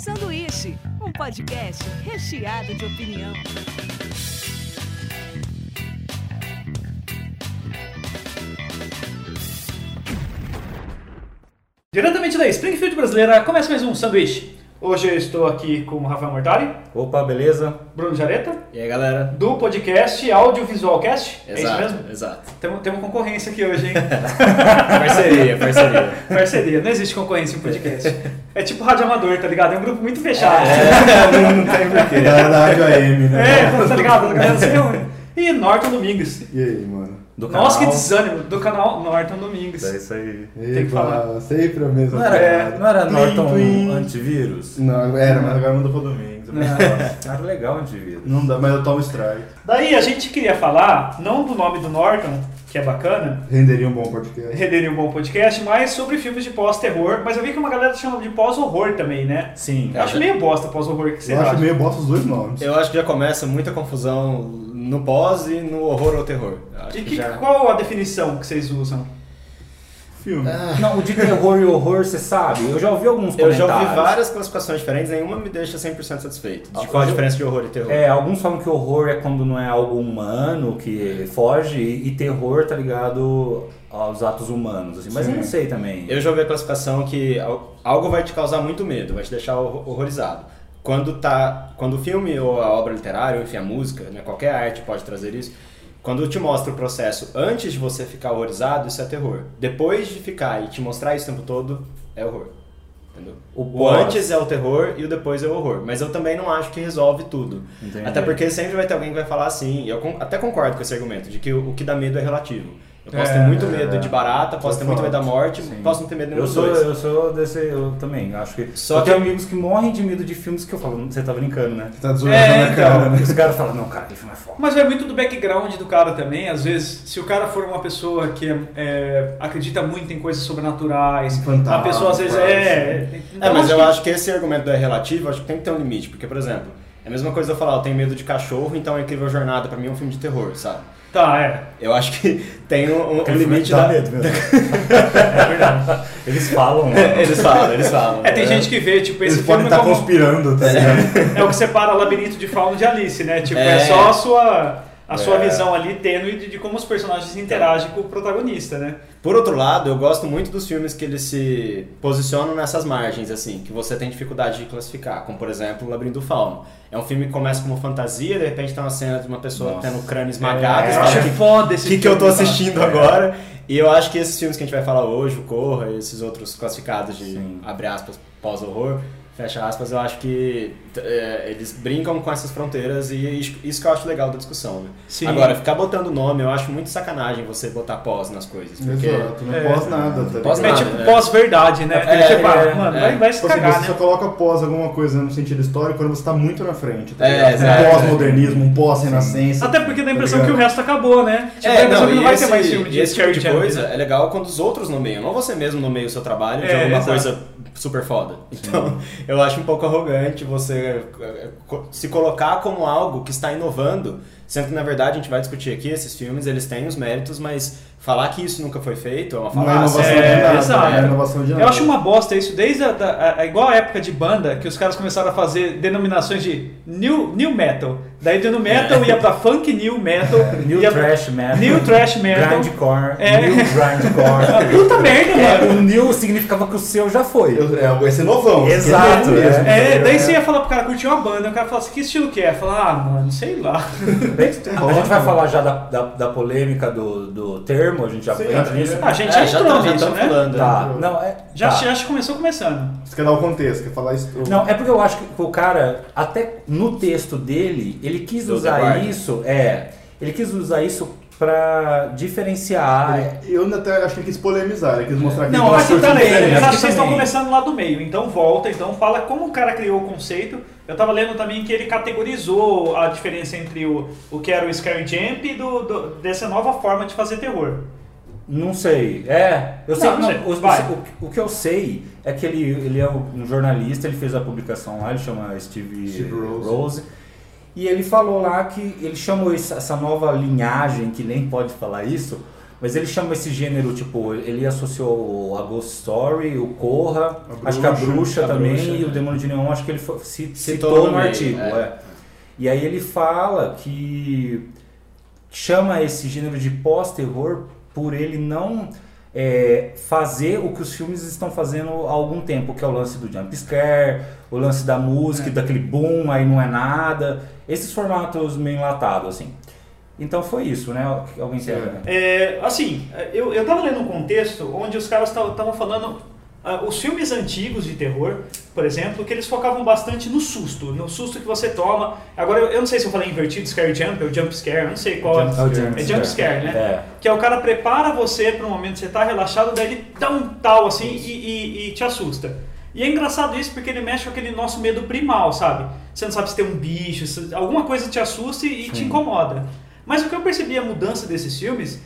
Sanduíche, um podcast recheado de opinião. Diretamente da Springfield brasileira, começa mais um sanduíche. Hoje eu estou aqui com o Rafael Mortari, Opa, beleza? Bruno Jareta, E aí, galera? do podcast Audiovisualcast. é isso Exato, mesmo? exato. Temos, temos concorrência aqui hoje, hein? Parceria, parceria. Parceria, não existe concorrência em podcast. É tipo rádio amador, tá ligado? É um grupo muito fechado. não tem porquê. Galera da Rádio AM, né? É, tá ligado? A galera se reúne. E Norton Domingos. E aí, mano? Do Nossa, que desânimo. Do canal Norton Domingos. É isso aí. Tem que falar. Sempre a mesma Não era, piada. não era Norton Twin. antivírus? Não, era, mas agora mudou pra Domingos. Não, era legal antivírus. Não dá, mas eu tomo strike. Daí a gente queria falar, não do nome do Norton, que é bacana, Renderia um bom podcast. renderia um bom podcast, mas sobre filmes de pós-terror. Mas eu vi que uma galera chama de pós-horror também, né? Sim. Eu acho meio bosta pós-horror, que você Eu acho acha? meio bosta os dois nomes. Eu acho que já começa muita confusão no pós e no horror ou terror. Acho E que que, já... qual a definição que vocês usam? Filme. Não, o de terror e horror, você sabe. Eu já ouvi alguns Eu já comentários. ouvi várias classificações diferentes, nenhuma me deixa 100% satisfeito. De Ah, qual a diferença de horror e terror? É, alguns falam que horror é quando não é algo humano, que foge, e terror tá ligado aos atos humanos, assim. Mas eu não Sim. sei também. Eu já ouvi a classificação que al- algo vai te causar muito medo, vai te deixar hor- horrorizado. Quando, tá, quando o filme ou a obra literária, ou enfim, a música, né, qualquer arte pode trazer isso, quando te mostra o processo antes de você ficar horrorizado, isso é terror. Depois de ficar e te mostrar isso o tempo todo, é horror. Entendeu? O O antes é o terror e o depois é o horror. Mas eu também não acho que resolve tudo. Entendi. Até porque sempre vai ter alguém que vai falar assim, e eu até concordo com esse argumento, de que o, o que dá medo é relativo. Eu posso É, ter muito é. medo de barata, posso ter muito medo da morte, Sim. posso não ter medo nenhum Eu dos sou, dois. eu sou desse. Eu também. Acho que. Só eu que- tenho amigos que morrem de medo de filmes que eu falo, você tá brincando, né? Tá zoando É, na então. cara, né? Os caras falam, não, cara, aquele filme é foda. Mas é muito do background do cara também. Às vezes, se o cara for uma pessoa que é, é, acredita muito em coisas sobrenaturais, Fantasma, a pessoa às vezes quase. é. É, Então, mas eu que- acho que esse argumento do é relativo, acho que tem que ter um limite, porque, por exemplo, é a mesma coisa eu falar, eu tenho medo de cachorro, então a Incrível Jornada pra mim é um filme de terror, sabe? Tá, é. Eu acho que tem um, um limite dá da... medo mesmo. é verdade. Eles falam, né? Eles falam, eles falam. É, tem gente que vê, tipo, esse Eles filme podem é estar como- conspirando, tá ligado? É o que separa Labirinto de Fauno de Alice, né? Tipo, é, É. só a sua, a sua É. visão ali tênue de, de como os personagens interagem com o protagonista, né? Por outro lado, eu gosto muito dos filmes que eles se posicionam nessas margens, assim, que você tem dificuldade de classificar, como por exemplo O Labirinto do Fauno. É um filme que começa como fantasia, de repente tem uma cena de uma pessoa Nossa. tendo o crânio esmagado, É, eu acho "Que- foda esse que, que eu tô filme, tá? assistindo É. agora. E eu acho que esses filmes que a gente vai falar hoje, o Corra, esses outros classificados de, Sim. abre aspas, pós-horror, fecha aspas, eu acho que é, eles brincam com essas fronteiras e isso isso que eu acho legal da discussão. Né? Sim. Agora, ficar botando nome, eu acho muito sacanagem você botar pós nas coisas. Porque Exato, não É. pós nada, tá Pós É tipo é. pós-verdade, né? É, tipo, é, mano, é. vai, vai se Tipo assim, cagar, você né? só coloca pós alguma coisa no sentido histórico quando você tá muito na frente, tá É, ligado? exato. Um pós-modernismo, um pós-renascença. Até porque dá a impressão tá que o resto acabou, né? Tipo, É, impressão não, não vai esse, ter mais filme e de esse tipo de coisa né? é legal quando os outros nomeiam, não você mesmo nomeia o seu trabalho de É, alguma exato. coisa super foda. Então, eu acho um pouco arrogante você eh, se colocar como algo que está inovando, sendo que na verdade a gente vai discutir aqui esses filmes, eles têm os méritos, mas falar que isso nunca foi feito é uma Não é inovação É, de nada, exato. não é inovação de nada. Eu acho uma bosta isso, desde a, da, a- igual a época de banda, que os caras começaram a fazer denominações de new, new metal. Daí do new metal ia pra funk new metal. New ia Trash Metal. New Trash Metal. Grindcore. É. New Grindcore. Puta merda, É, mano. o new significava que o seu já foi. É, esse é novão. Exato, é. É, daí É. você ia falar pro cara curtir uma banda, o cara fala assim, que estilo que é? Fala, ah, mano, sei lá. A gente vai falar já da, da, da polêmica do, do termo, a gente já Sim, entra é. nisso. A gente É, já já entrou tá- já nisso, né? falando. Tá, não, é. Já, tá. já começou começando. Você quer dar o contexto, quer falar isso? Não, é porque eu acho que o cara, até no texto dele, ele quis usar isso, é, ele quis usar isso pra diferenciar. Eu ainda até acho que ele quis polemizar, ele quis mostrar que Não, de aí, diferente. eu acho que vocês estão também. começando lá do meio, então volta, então fala como o cara criou o conceito. Eu tava lendo também que ele categorizou a diferença entre o, o que era o Scary Jump e do, do- dessa nova forma de fazer terror. Não sei. É, eu sei, Não, não não, o, Vai. o- o que eu sei é que ele, ele é um jornalista, ele fez a publicação lá, ele chama Steve, Steve Rose. Rose. E ele falou lá que ele chamou essa nova linhagem, que nem pode falar isso, Mas ele chama esse gênero, tipo, ele associou a Ghost Story, o Corra, acho que a Bruxa, a também Bruxa, e o né? Demônio de Neon, acho que ele foi, ci- Citou citou no no meio, artigo. é. é. E aí ele fala que chama esse gênero de pós-terror por ele não é, fazer o que os filmes estão fazendo há algum tempo, que é o lance do jump scare, o lance da música, É. daquele boom, aí não é nada. Esses formatos meio enlatados, assim. Então foi isso, né? Alguém quer... É, assim, eu, eu tava lendo um contexto onde os caras estavam falando. Ah, os filmes antigos de terror, por exemplo, que eles focavam bastante no susto, no susto que você toma. Agora, eu, eu não sei se eu falei invertido, scare jump ou jump scare, eu não sei qual É o jump é jump scare, né? É. Que é o cara prepara você para um momento que você tá relaxado, daí ele dá um tal assim e, e- e te assusta. E é engraçado isso porque ele mexe com aquele nosso medo primal, sabe? Você não sabe se tem um bicho, se alguma coisa te assusta e, e te incomoda. Mas o que eu percebi a mudança desses filmes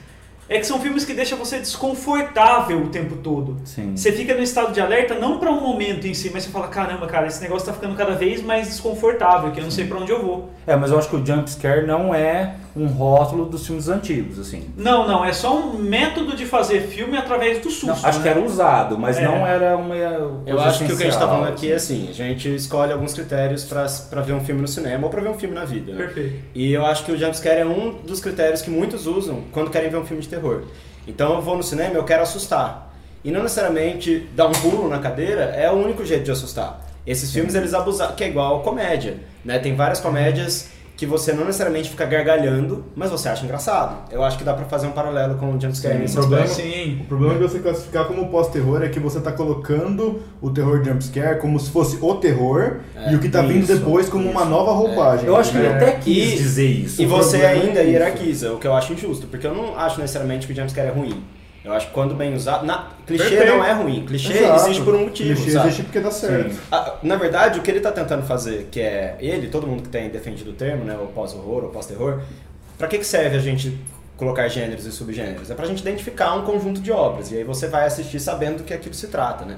é que são filmes que deixam você desconfortável o tempo todo. Sim. Você fica no estado de alerta não para um momento em si, mas você fala, caramba, cara, esse negócio tá ficando cada vez mais desconfortável, que eu não sei para onde eu vou. É, mas eu acho que o jump scare não é um rótulo dos filmes antigos, assim. Não, não, é só um método de fazer filme através do susto. Não, acho né? que era usado, mas É. não era uma. Eu acho que o que a gente tá falando aqui é assim, a gente escolhe alguns critérios pra, pra ver um filme no cinema ou pra ver um filme na vida. né? Perfeito. E eu acho que o jumpscare é um dos critérios que muitos usam quando querem ver um filme de terror. Então eu vou no cinema e eu quero assustar. E não necessariamente dar um pulo na cadeira é o único jeito de assustar. Esses filmes eles abusam, que é igual comédia, né? Tem várias comédias que você não necessariamente fica gargalhando, mas você acha engraçado. Eu acho que dá pra fazer um paralelo com o jumpscare nesse o problema-. Sim. O problema de você classificar como pós-terror é que você tá colocando o terror jumpscare como se fosse o terror É, e o que tá vindo isso, depois como uma isso. nova roupagem. Eu acho que ele É. até quis E- dizer isso. E você problema ainda é hierarquiza, o que eu acho injusto, porque eu não acho necessariamente que o jumpscare é ruim. Eu acho que quando bem usado. Na, clichê Perfeito. não é ruim. Clichê Exato. existe por um motivo. Clichê sabe? existe porque dá certo. Ah, Na verdade, o que ele está tentando fazer, que é ele, todo mundo que tem defendido o termo, né, o pós-horror ou pós-terror, para que, que serve a gente colocar gêneros e subgêneros? É pra gente identificar um conjunto de obras, e aí você vai assistir sabendo do que aquilo se trata, né?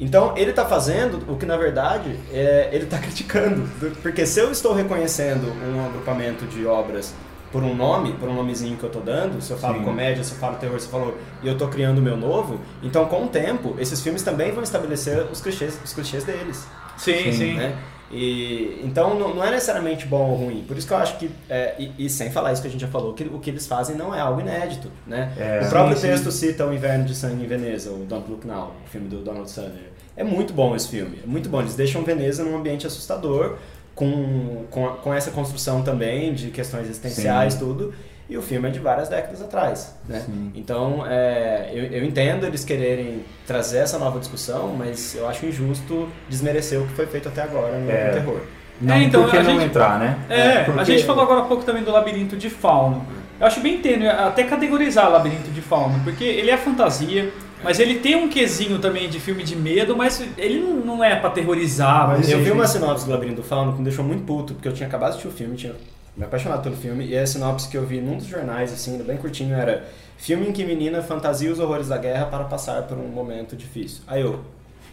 Então, ele está fazendo o que, na verdade, é, ele está criticando. Do- Porque se eu estou reconhecendo um agrupamento de obras por um nome, por um nomezinho que eu estou dando, se eu falo Sim. comédia, se eu falo terror, se eu falo e eu estou criando o meu novo, então com o tempo, esses filmes também vão estabelecer os clichês, os clichês deles. Sim, sim. Né? E, então não, não é necessariamente bom ou ruim. Por isso que eu acho que, é, e, e sem falar isso que a gente já falou, que o que eles fazem não é algo inédito. Né? É. o próprio Sim, sim. texto cita O Inverno de Sangue em Veneza, o Don't Look Now, o filme do Donald Sutherland. É muito bom esse filme, é muito bom. Eles deixam Veneza num ambiente assustador, com, com, com essa construção também de questões existenciais, Sim. tudo. E o filme é de várias décadas atrás, né? Sim. Então, é, eu, eu entendo eles quererem trazer essa nova discussão, mas eu acho injusto desmerecer o que foi feito até agora no, É. terror. Não, É, então, por que a não gente- entrar, né? É, Porque- a gente falou agora há pouco também do labirinto de fauno. Eu acho bem tênue até categorizar labirinto de fauno, porque ele é fantasia, mas ele tem um quesinho também de filme de medo, mas ele não- não é pra terrorizar. Mas eu vi uma sinopse do Labirinto do Fauno que me deixou muito puto, porque eu tinha acabado de assistir o filme, tinha me apaixonado pelo filme, e a sinopse que eu vi num dos jornais, assim, bem curtinho, era Filme em que menina fantasia os horrores da guerra para passar por um momento difícil. Aí eu,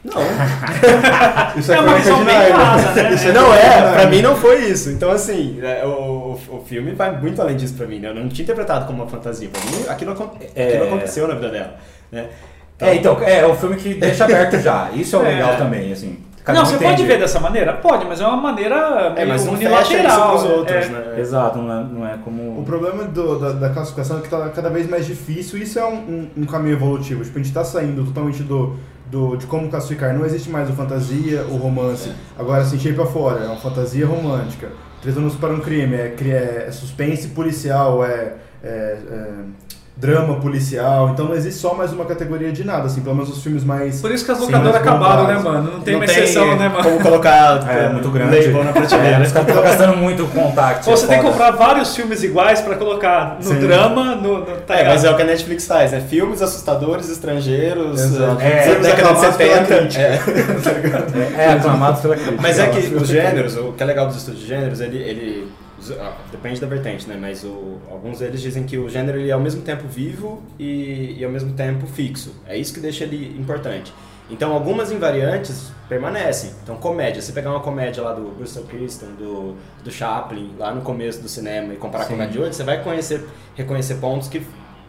não, Isso É uma crônica visão de bem rasa, né? Isso não crônica de é, pra mim não foi isso. Então, assim, é, o, o, filme vai muito além disso pra mim, né? Eu não tinha interpretado como uma fantasia. Pra mim, aquilo, É. aquilo aconteceu na vida dela, né? É, então, é, é o filme que deixa aberto já. Isso é o É. legal também, assim. Cada não, um você entende. pode ver dessa maneira? Pode, mas é uma maneira É, meio mas não fecha isso unilateral. pros outros, é. né? Exato, não é, não é como. O problema do- da, da classificação é que tá cada vez mais difícil e isso é um, um- um caminho evolutivo. Tipo, a gente tá saindo totalmente do, do, de como classificar. Não existe mais o fantasia, o romance. Agora, assim, Shape of Water é uma fantasia romântica. Três anos para um crime é, cri- é suspense policial, é, é- é drama policial. Então não existe só mais uma categoria de nada, assim, pelo menos os filmes mais... Por isso que as Sim, locadoras mais acabaram, né, mano? Não tem Não mais exceção, né, mano? como colocar É, muito grande. label na prateleira. É, os caras estão gastando muito contato. Ou você tem que foda. comprar vários filmes iguais pra colocar no Sim. drama, no, no tá É, mas é o que a Netflix faz, né? Filmes assustadores, estrangeiros, Exato. é, É, filmes da década de aclamados pela 70. crítica. É. É, é aclamado pela crítica. Mas é que os gêneros, o que é legal dos estudos de gêneros, ele, ele depende da vertente, né? Mas o, alguns deles dizem que o gênero ele é ao mesmo tempo vivo e, e ao mesmo tempo fixo. É isso que deixa ele importante. Então algumas invariantes permanecem. Então comédia, se pegar uma comédia lá do Bristol Christian, do, do Chaplin, lá no começo do cinema e comparar com a de hoje, você vai conhecer, reconhecer pontos que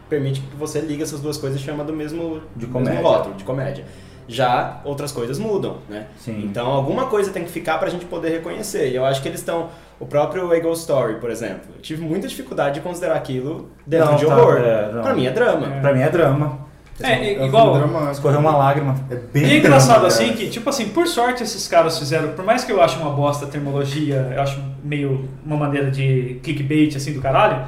permite que você ligue essas duas coisas e chama do mesmo, De do comédia. mesmo rótulo, de comédia. Já outras coisas mudam, né? Sim. Então alguma coisa tem que ficar pra gente poder reconhecer. E eu acho que eles estão. O próprio Ghost Story, por exemplo. Eu tive muita dificuldade de considerar aquilo dentro Não, de tá, horror. é, não. pra mim é drama. Pra mim é drama. É, um igual. dramático. Escorreu uma lágrima. É bem E é engraçado drama, assim que, tipo assim, por sorte esses caras fizeram, por mais que eu ache uma bosta a termologia, eu acho meio uma maneira de clickbait assim do caralho,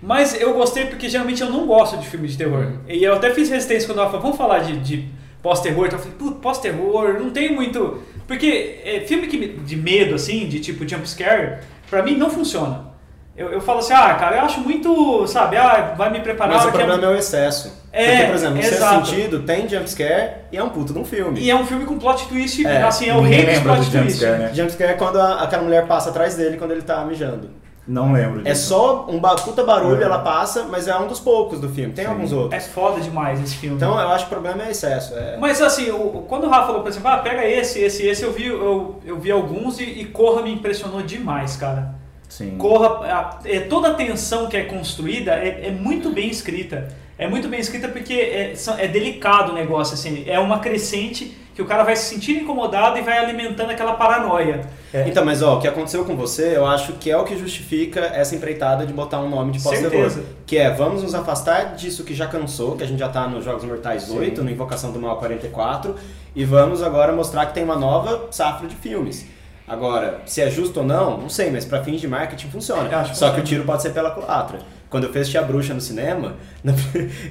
mas eu gostei porque geralmente eu não gosto de filme de terror. E eu até fiz resistência quando ela falou, vamos falar de, de pós-terror, então eu falei, putz, pós-terror, não tem muito. Porque é, filme que, de medo, assim, de tipo jump scare, pra mim não funciona. Eu, eu falo assim, ah, cara, eu acho muito, sabe, ah, vai me preparar. Mas o que é- problema é o excesso. É, Porque, por exemplo, no exato. sexto sentido, tem jumpscare e é um puto de um filme. E é um filme com plot twist, É, assim, é o rei dos plot do twist. scare, né? Jumpscare é quando a- aquela mulher passa atrás dele quando ele tá mijando. Não lembro É disso. só um ba- puta barulho, É. ela passa, mas é um dos poucos do filme. Tem Sim. alguns É outros. foda demais esse filme. Então eu acho que o problema é excesso. É... Mas assim, o- quando o Rafa falou, por exemplo, ah, pega esse, esse, esse, eu vi, eu, eu vi alguns e, e Corra me impressionou demais, cara. Sim. Corra, a- é, toda a tensão que é construída é, é muito bem escrita. É muito bem escrita porque é, é delicado o negócio, assim. É uma crescente que o cara vai se sentir incomodado e vai alimentando aquela paranoia. É. Então, mas ó, o que aconteceu com você, eu acho que é o que justifica essa empreitada de botar um nome de. Certeza. Que é, vamos nos afastar disso que já cansou, que a gente já tá nos Jogos Mortais Sim. 8, no Invocação do Mal 44, e vamos agora mostrar que tem uma nova safra de filmes. Agora, se é justo ou não, não sei, mas pra fins de marketing funciona. Que Só que funciona. o tiro pode ser pela culatra. Quando eu fiz a Bruxa no cinema, na-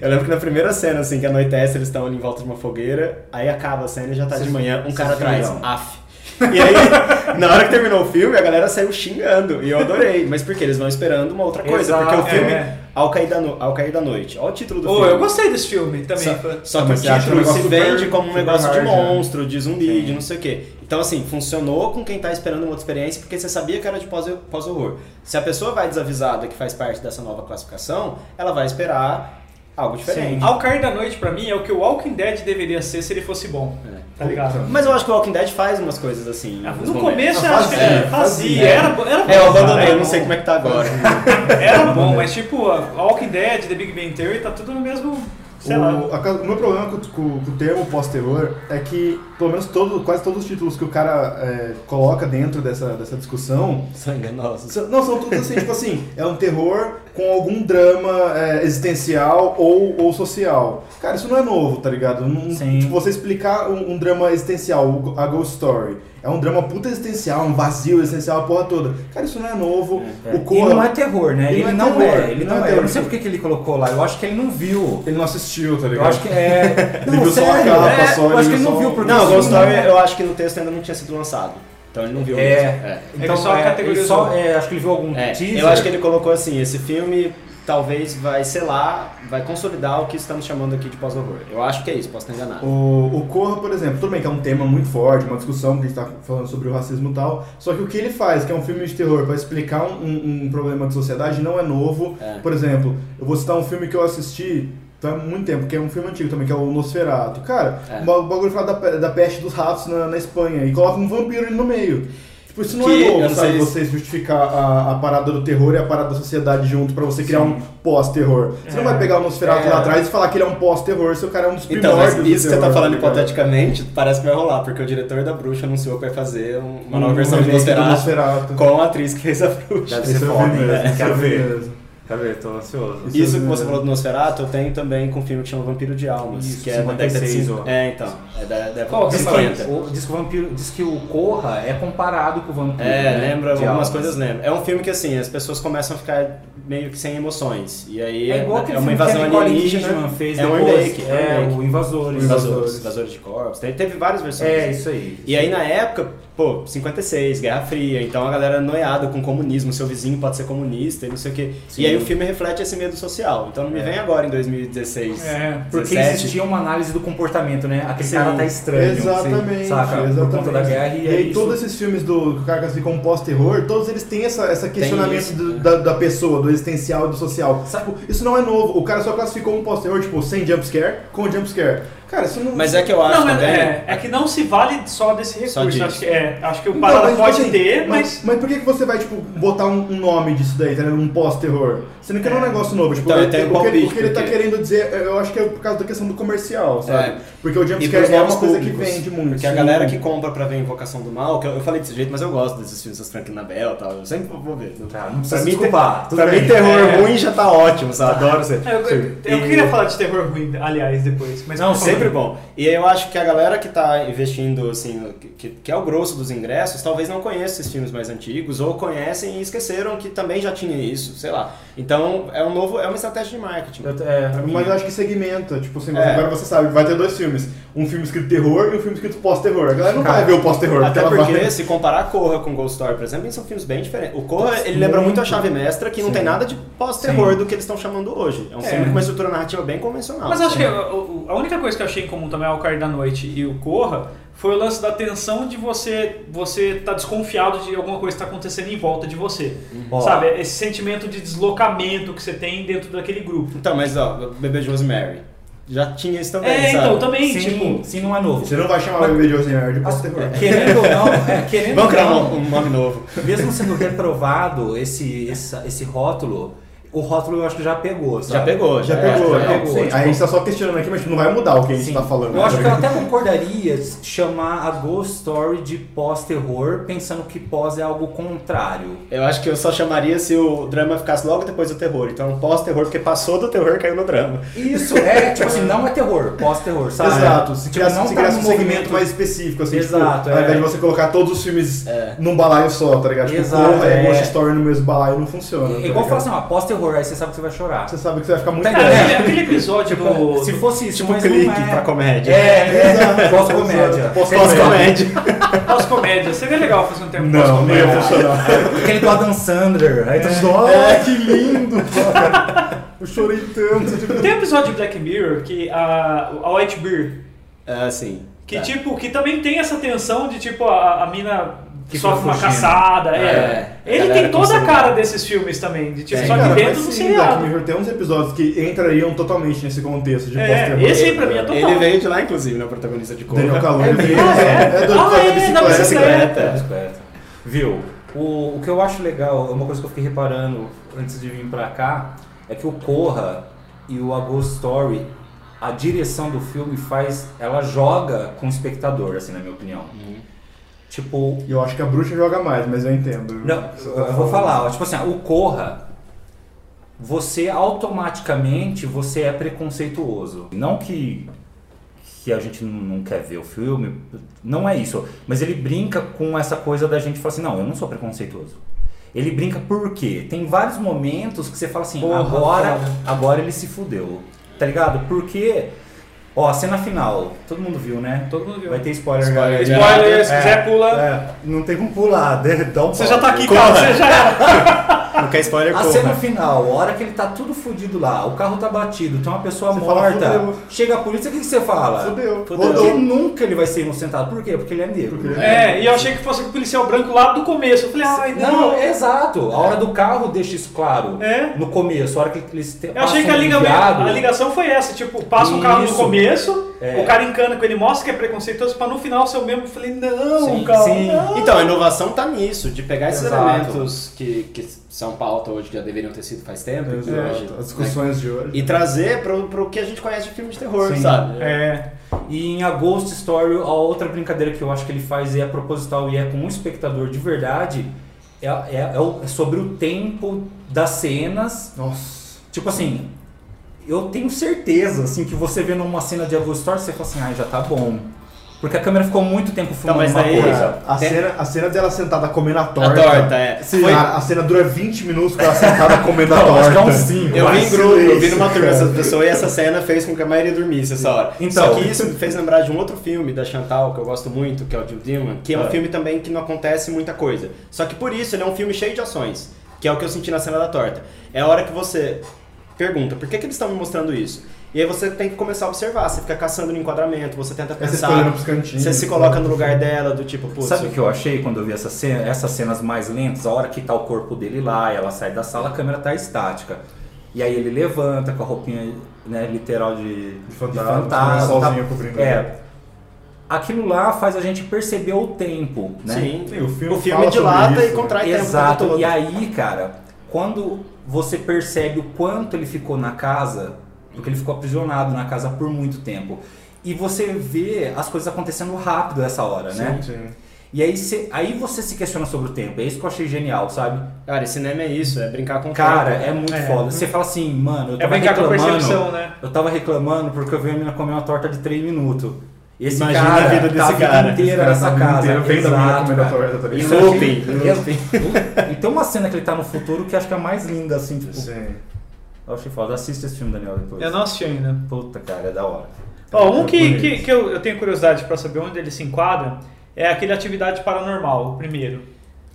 eu lembro que na primeira cena, assim, que anoitece, eles estão ali em volta de uma fogueira, aí acaba a cena e já tá de manhã, um cara atrás, af. E aí, na hora que terminou o filme, a galera saiu xingando. E eu adorei. Mas porque eles vão esperando uma outra coisa. Exato, porque o filme, é. ao, cair da no- ao cair da noite. Olha o título do Ô, filme. eu gostei desse filme também. Só, só que o título se vende como um negócio de né? monstro, de zumbi, Sim. de não sei o quê. Então, assim, funcionou com quem tá esperando uma outra experiência, porque você sabia que era de pós- pós-horror. Se a pessoa vai desavisada que faz parte dessa nova classificação, ela vai esperar algo diferente. Ao cair da noite, pra mim, é o que o Walking Dead deveria ser se ele fosse bom. É. Tá ligado? Mas eu acho que o Walking Dead faz umas coisas assim. Ah, No começo Ah, eu acho que fazia, ele fazia. fazia. Era, era bom. É, eu abandonei, cara, eu não sei como é que tá agora. Era bom, mas tipo, a Walking Dead, The Big Bang Theory, tá tudo no mesmo. Sei lá. O, a ca- o meu problema com, com- com o termo pós-terror é que, pelo menos todo, quase todos os títulos que o cara é, coloca dentro dessa, dessa discussão São enganosos. são- não, são todos assim, tipo assim, é um terror com algum drama é, existencial ou, ou social. Cara, isso não é novo, tá ligado? Não- Sim. tipo, você explicar um, um drama existencial, o- a Ghost Story, é um drama puta existencial, um vazio existencial, a porra toda. Cara, isso não é novo. É. O E Corra, não é terror, né? Ele Ele, não é não, terror, é, ele não não, é é. Eu não sei porque que ele colocou lá. Eu acho que ele não viu. ele não assistiu, tá ligado? Eu acho que é. Ele Não, viu só a sério, capa, é, só, Eu ele acho que ele não só viu porque Não, o Ghost Story é- eu acho que no texto ainda não tinha sido lançado. Então ele não viu É, mesmo. É. então Ele só é, categorizou. ele só, é, acho que ele viu algum É, teaser. eu acho que ele colocou assim, esse filme talvez vai, sei lá, vai consolidar o que estamos chamando aqui de pós-horror. Eu acho que é isso, posso estar enganado. O, o Corra, por exemplo, tudo bem que é um tema muito forte, uma discussão que a gente tá falando sobre o racismo e tal, só que o que ele faz, que é um filme de terror, para explicar um, um- um problema de sociedade, não é novo. É. Por exemplo, eu vou citar um filme que eu assisti há muito tempo, que é um filme antigo também, que é o Nosferatu. Cara, É. o ba- o bagulho fala da, da peste dos ratos na, na Espanha e coloca um vampiro ali no meio. Tipo, isso não Que é novo, não sabe? sei se- Você justificar a, a parada do terror e a parada da sociedade junto pra você criar Sim. um pós-terror. Você não É. vai pegar o Nosferatu É. lá atrás e falar que ele é um pós-terror, se o cara é um dos Então, mas primórdios do isso que você tá terror, falando hipoteticamente, parece que vai rolar, porque o diretor da Bruxa anunciou que vai fazer um- uma nova Um versão de Nosferatu Nosferatu. com a atriz que fez a Bruxa. Deve ser eu foda, esse Quero vi ver. Ver, tô ansioso. Isso que você falou do Nosferatu, eu tenho também com um filme que chama Vampiro de Almas, Isso, que é da década de 56, 50. ó. É, então, é da década Qual de que Diz é? 50. que, o, diz, que o vampiro, diz que o Corra é comparado com o vampiro. É, né? lembra, De algumas almas. coisas lembram. É um filme que assim, as pessoas começam a ficar meio que sem emoções. E aí É igual é, aquele uma invasão alienígena. Fez é um remake. É, um É, o Invasores. Invasores, Invasores de Corpos. Teve várias versões. É, isso aí. E aí na época, pô, 56, Guerra Fria, então a galera noiada com comunismo, seu vizinho pode ser comunista e não sei o quê. Sim. E aí o filme reflete esse medo social. Então não me É. vem agora em 2016. É, Porque 17. existia uma análise do comportamento, né? Aquele Sim. cara tá estranho. Exatamente, saca? exatamente. Por conta da guerra e, E é aí isso. todos esses filmes do que o cara classifica como pós-terror, todos eles têm essa, essa questionamento isso, do- né? da, da pessoa, do existencial e do social. Sabe- Tipo, isso não é novo. O cara só classificou um pós-terror, tipo, sem jumpscare, com jumpscare. Cara, isso não... Mas é que eu acho Não, é, também. é, é que não se vale só desse Só recurso. disso. Acho que, é, acho que o Parada mas, tipo pode assim, ter, mas, mas. mas por que, que você vai, tipo, botar um, um nome disso daí, tá ligado? Um pós-terror? Sendo que não é um negócio novo. Tipo, Então, ele- eu tenho o, que, palpite, o que ele tá porque- querendo dizer, eu acho que é por causa da questão do comercial, sabe? É. Porque o jumpscare é uma coisa públicos. que vende muito. Porque a sim. galera que compra pra ver Invocação do Mal, que eu, eu falei desse jeito, mas eu gosto desses filmes, essas Franklin Bell e tal, eu sempre vou ver. Tá, não pra precisa mim, desculpar, tudo pra bem. mim, terror É. ruim já tá ótimo, sabe? Adoro ser. É, Eu, eu, eu E- queria falar de terror ruim, aliás, depois. Mas Não, sempre bom. E eu acho que a galera que tá investindo, assim, que, que é o grosso dos ingressos, talvez não conheça esses filmes mais antigos, ou conhecem e esqueceram que também já tinha isso, sei lá. Então, é um novo, é uma estratégia de marketing. Eu- é, Mas eu acho que segmenta, tipo assim, É. agora você sabe, vai ter dois filmes. Um filme escrito terror e um filme escrito pós-terror. A galera não Cara, vai ver o pós-terror, Até porque, vai... se comparar Corra com Ghost Story, por exemplo, são filmes bem diferentes. O Corra, ele lembra muito a chave mestra, que não Sim. tem nada de pós-terror do que eles estão chamando hoje. É um É. filme com uma estrutura narrativa bem convencional. Mas acho que a, o- a única coisa que eu achei em comum também ao Cair da Noite e o Corra foi o lance da tensão de você você tá desconfiado de alguma coisa que está acontecendo em volta de você. Ó. Sabe? Esse sentimento de deslocamento que você tem dentro daquele grupo. Então, mas ó, Bebê de Rosemary. Já tinha isso também, É, sabe? então, também, sim, tipo... sim, não é novo. Você não vai chamar o bebê de Rosemary de pós-terror. Querendo ou não, é, querendo Vamos ou criar não, um, um nome novo. mesmo sendo reprovado esse, esse, esse rótulo, o rótulo eu acho que já pegou, sabe? Já pegou, Já é, pegou, já né? pegou, Sim, tipo- Aí a gente tá só questionando aqui, mas não vai mudar o que a gente Sim. tá falando. Eu acho que eu né? até concordaria chamar a Ghost Story de pós-terror, pensando que pós é algo contrário. Eu acho que eu só chamaria se o drama ficasse logo depois do terror. Então, pós-terror, porque passou do terror e caiu no drama. Isso, é, tipo assim, não é terror, pós-terror, sabe? Exato, se Tipo, criasse, não se tá criasse um segmento movimento- mais específico, assim, Exato, tipo, ao é. invés de você colocar todos os filmes É. num balaio só, tá ligado? Tipo, Exato, Corra é. e Ghost Story no mesmo balaio não funciona. É tá igual falar assim, ó, pós-terror, aí você sabe que você vai chorar. Você sabe que você vai ficar muito Tá entendendo? aquele, aquele episódio do... Se fosse isso, Tipo clique é. pra comédia. É, é, pós-comédia. Pós-comédia. Pós-comédia. Seria legal fazer um tempo Não, não ia pós-comédia. funcionar. Aquele do Adam Sandler. Aí tá Nossa, que lindo! cara. Eu chorei tanto. Tipo, Tem um episódio de Black Mirror que a, a White Bear, É, assim. que tá. tipo, que também tem essa tensão de tipo, a, a mina Que sofre uma caçada. É. É, Ele tem toda a cara desses filmes também, de tipo, Tem. só que cara, dentro do sim, Black seriado. Mirror tem uns episódios que entrariam totalmente nesse contexto de É, pós-terror. esse aí pra mim é total. Ele veio de lá, inclusive, né? O protagonista de Corra. Daniel Kaluuya É veio. mesmo? É, do Ah, da é, da bicicleta. bicicleta. Bicicleta. Viu? O, o que eu acho legal, uma coisa que eu fiquei reparando antes de vir pra cá, é que o Corra e o A Ghost Story, a direção do filme faz. Ela joga com o espectador, assim, na minha opinião. Tipo, E eu acho que a bruxa joga mais, mas eu entendo. Não, eu vou falar, ó, tipo assim, o Corra, você automaticamente você é preconceituoso. Não que, que a gente não, quer ver o filme, não é isso. Mas ele brinca com essa coisa da gente falar assim, não, eu não sou preconceituoso. Ele brinca por quê? Tem vários momentos que você fala assim, Porra, agora, agora ele se fudeu. Tá ligado? Porque, ó, a cena final, todo mundo viu, né? Todo mundo viu. Vai ter spoiler, Spoiler, galera. Spoiler, se É, quiser pula. é, não tem como pular, dá um Você já tá aqui, cara, você já Não quer spoiler, A Corra. cena final, a hora que ele tá tudo fudido lá, o carro tá batido, tem uma pessoa Você fala, morta, "Fudeu." chega a polícia, o que, que você fala? Fudeu. Porque Rodou. nunca ele vai ser inocentado. Por quê? Porque ele é negro. Porque ele É, e eu achei que fosse o policial branco lá do começo. Eu falei, ai, não. Não, é exato. A hora do carro deixa isso claro. É. No começo, a hora que eles Eu achei que a, liga- a ligação foi essa, tipo, passa um carro no começo, É. o cara encana com ele, mostra que é preconceituoso, pra no final ser o mesmo. Eu falei, não, Sim, cara, sim. não. Então, a inovação tá nisso, de pegar esses Exato. elementos que, que são pauta hoje, que já deveriam ter sido faz tempo, Exato. hoje, As né? discussões de hoje. e trazer pro, pro que a gente conhece de filme de terror, Sim. sabe? É, E em A Ghost Story, a outra brincadeira que eu acho que ele faz e é proposital e é com um espectador de verdade, é, é- é é sobre o tempo das cenas Nossa. Tipo assim, eu tenho certeza, assim, que você vendo uma cena de A Ghost Story, você fala assim, ah, já tá bom. Porque a câmera ficou muito tempo filmando mas uma coisa. A Tem- cena, a cena dela sentada comendo a A torta. torta, é. Sim, Foi- a, a cena dura 20 minutos com ela sentada comendo a Não, torta. acho que é uns cinco. Eu vi em grupo, eu vi numa turma cara. dessas pessoas e essa cena fez com que a maioria dormisse essa hora. Então. Só que isso me fez lembrar de um outro filme da Chantal que eu gosto muito, que é o Jill Dillman, que é um É. filme também que não acontece muita coisa. Só que por isso ele é um filme cheio de ações, que é o que eu senti na cena da torta. É a hora que você pergunta, por que, que eles estão me mostrando isso? E aí você tem que começar a observar, você fica caçando no enquadramento, você tenta você pensar, pros cantinhos. você se coloca no lugar dela, do tipo, putz, Sabe o que eu achei quando eu vi essa cena, essas cenas mais lentas? A hora que tá o corpo dele lá, ela sai da sala, a câmera tá estática. E aí ele levanta com a roupinha né, literal de, De fantasma, fantasma, com um tá? É. Aquilo lá faz a gente perceber o tempo, né? Sim, Sim, o filme o filme dilata isso, e né? contrai tempo o tempo Exato. todo. E aí, cara, quando você percebe o quanto ele ficou na casa, porque ele ficou aprisionado na casa por muito tempo. E você vê as coisas acontecendo rápido essa hora, né? Sim. E aí, você, aí você se questiona sobre o tempo. É isso que eu achei genial, sabe? Cara, cinema é isso, é brincar com o Cara, tempo. é muito É. foda. Você fala assim, mano, eu É tava brincar com a reclamando. percepção, né? Eu tava reclamando porque eu vi a menina comer uma torta de 3 minutos. Esse Imagina cara a vida desse tá a vida cara. inteira nessa tá casa. Exato, cara. tá looping. E tem uma cena que ele tá no futuro que acho que é a mais linda, assim, tipo. Sim. Eu achei foda. Assista esse filme, Daniel, depois. Eu não assisti ainda. Puta, cara, é da hora. Ó, um É que, que, que eu, eu tenho curiosidade pra saber onde ele se enquadra é aquele Atividade Paranormal, o primeiro.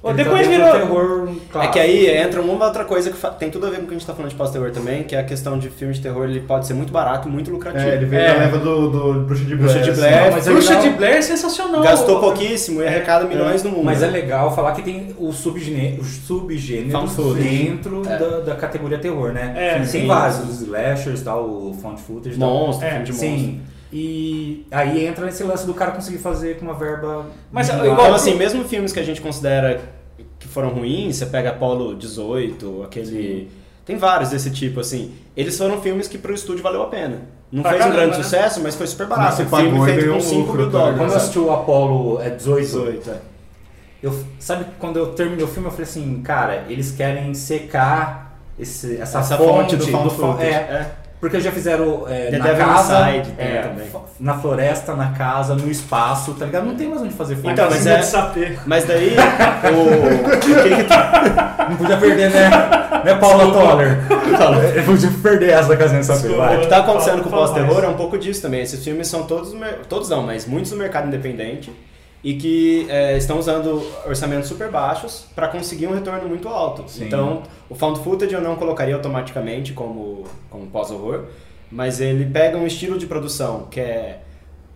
Ele depois tá virou... terror É clássico. que aí entra uma outra coisa que fa- tem tudo a ver com o que a gente tá falando de pós-terror também, que é a questão de filme de terror, ele pode ser muito barato e muito lucrativo. É, ele veio É. da leva do, do Bruxa de Blair. Bruxa de assim. Blair. Não, mas é Bruxa legal. de Blair é sensacional. Gastou pouquíssimo e arrecada milhões no mundo. Mas é legal falar que tem os subgêneros, os subgêneros dentro É. da, da categoria terror, né? É, tem sim. vários, os slashers, tal, o found footage. tal. Monstro, É, filme de monstro. Sim. E aí entra nesse lance do cara conseguir fazer com uma verba. Mas, igual- Então, assim, mesmo filmes que a gente considera que foram ruins, você pega Apollo 18, aquele. Tem vários desse tipo, assim. Eles foram filmes que pro estúdio valeu a pena. Não Pra fez um caramba, grande né? sucesso, mas foi super barato. Mas você Um filme pagou feito com um 5 lucro, mil tá dólares. Quando eu assisti o Apollo é 18, 18, é. eu, sabe quando eu terminei o filme, eu falei assim, cara, eles querem secar esse, essa, Essa fonte, fonte do fo- footage. É, É. porque já fizeram é, The na Devil casa, Inside tem é, também. na floresta, na casa, no espaço, tá ligado? Não tem mais onde fazer filme. Então, mas é-. Mas daí, o, o que que tá- Não podia perder, né? né, Paula Toller? Eu podia perder essa da casinha de vai. O que tá acontecendo Fala- com o pós-terror é um pouco disso também. Esses filmes são todos, todos não, mas muitos no mercado independente e que é, estão usando orçamentos super baixos para conseguir um retorno muito alto. Sim. Então, o found footage eu não colocaria automaticamente como, como pós-horror, mas ele pega um estilo de produção que é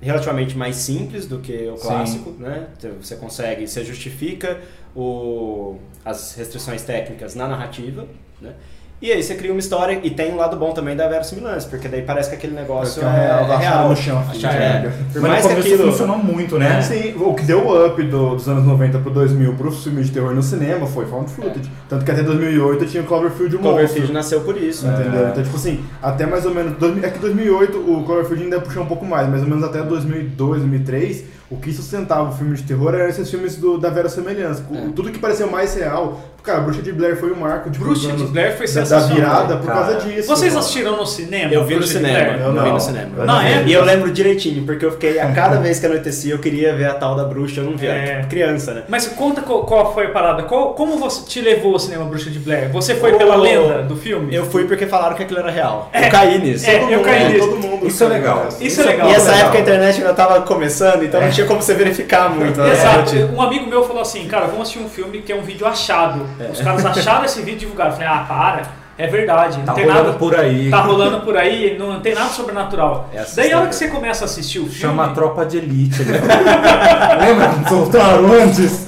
relativamente mais simples do que o Sim. clássico, né? Então, Você consegue, você justifica o, as restrições técnicas na narrativa, né? E aí você cria uma história e tem um lado bom também da verossimilância, porque daí parece que aquele negócio é é, é real, no chão, Achar- né? é. Por Mas mais que aquilo... funcionou muito, né? Sim, o que deu o up do- dos anos 90 pro 2000 pro filme de terror no cinema foi found footage. Tanto que até 2008 tinha o Cloverfield O Cloverfield nasceu por isso. né? Entendeu? Então, tipo assim, até mais ou menos. 2000 É que 2008 o Cloverfield ainda puxou um pouco mais, mais ou menos até 2002, 2003, o que sustentava o filme de terror eram esses filmes do, da Vera Semelhança. O- É. Tudo que parecia mais real. Cara, Bruxa de Blair foi um marco de Bruxa de Blair foi da, da sensacional. virada por cara. causa disso. Vocês assistiram no cinema? Eu vi no cinema? Eu eu vi não. no cinema. Não é? E eu lembro direitinho, porque eu fiquei, a cada vez que anoitecia, eu queria ver a tal da bruxa, eu não via, É. criança, né? Mas conta qual, qual foi a parada. Qual- como você te levou ao cinema Bruxa de Blair? Você foi Ô, pela lenda do filme? Eu fui porque falaram que aquilo era real. Eu caí nisso. É, Todo eu mundo- caí nisso. Todo mundo. Isso é legal. Isso é legal. E essa legal. época a internet ainda tava começando, então não tinha como você verificar muito. né? Exato. Um amigo meu falou assim, cara, vamos assistir um filme que é um vídeo achado. É. Os caras acharam esse vídeo e divulgaram. Eu falei, ah, para, é verdade. Não Tá tem rolando nada. por aí. Tá rolando por aí, não tem nada sobrenatural. É. Daí a hora que você começa a assistir o filme. Chama a tropa de elite. Lembra soltaram antes?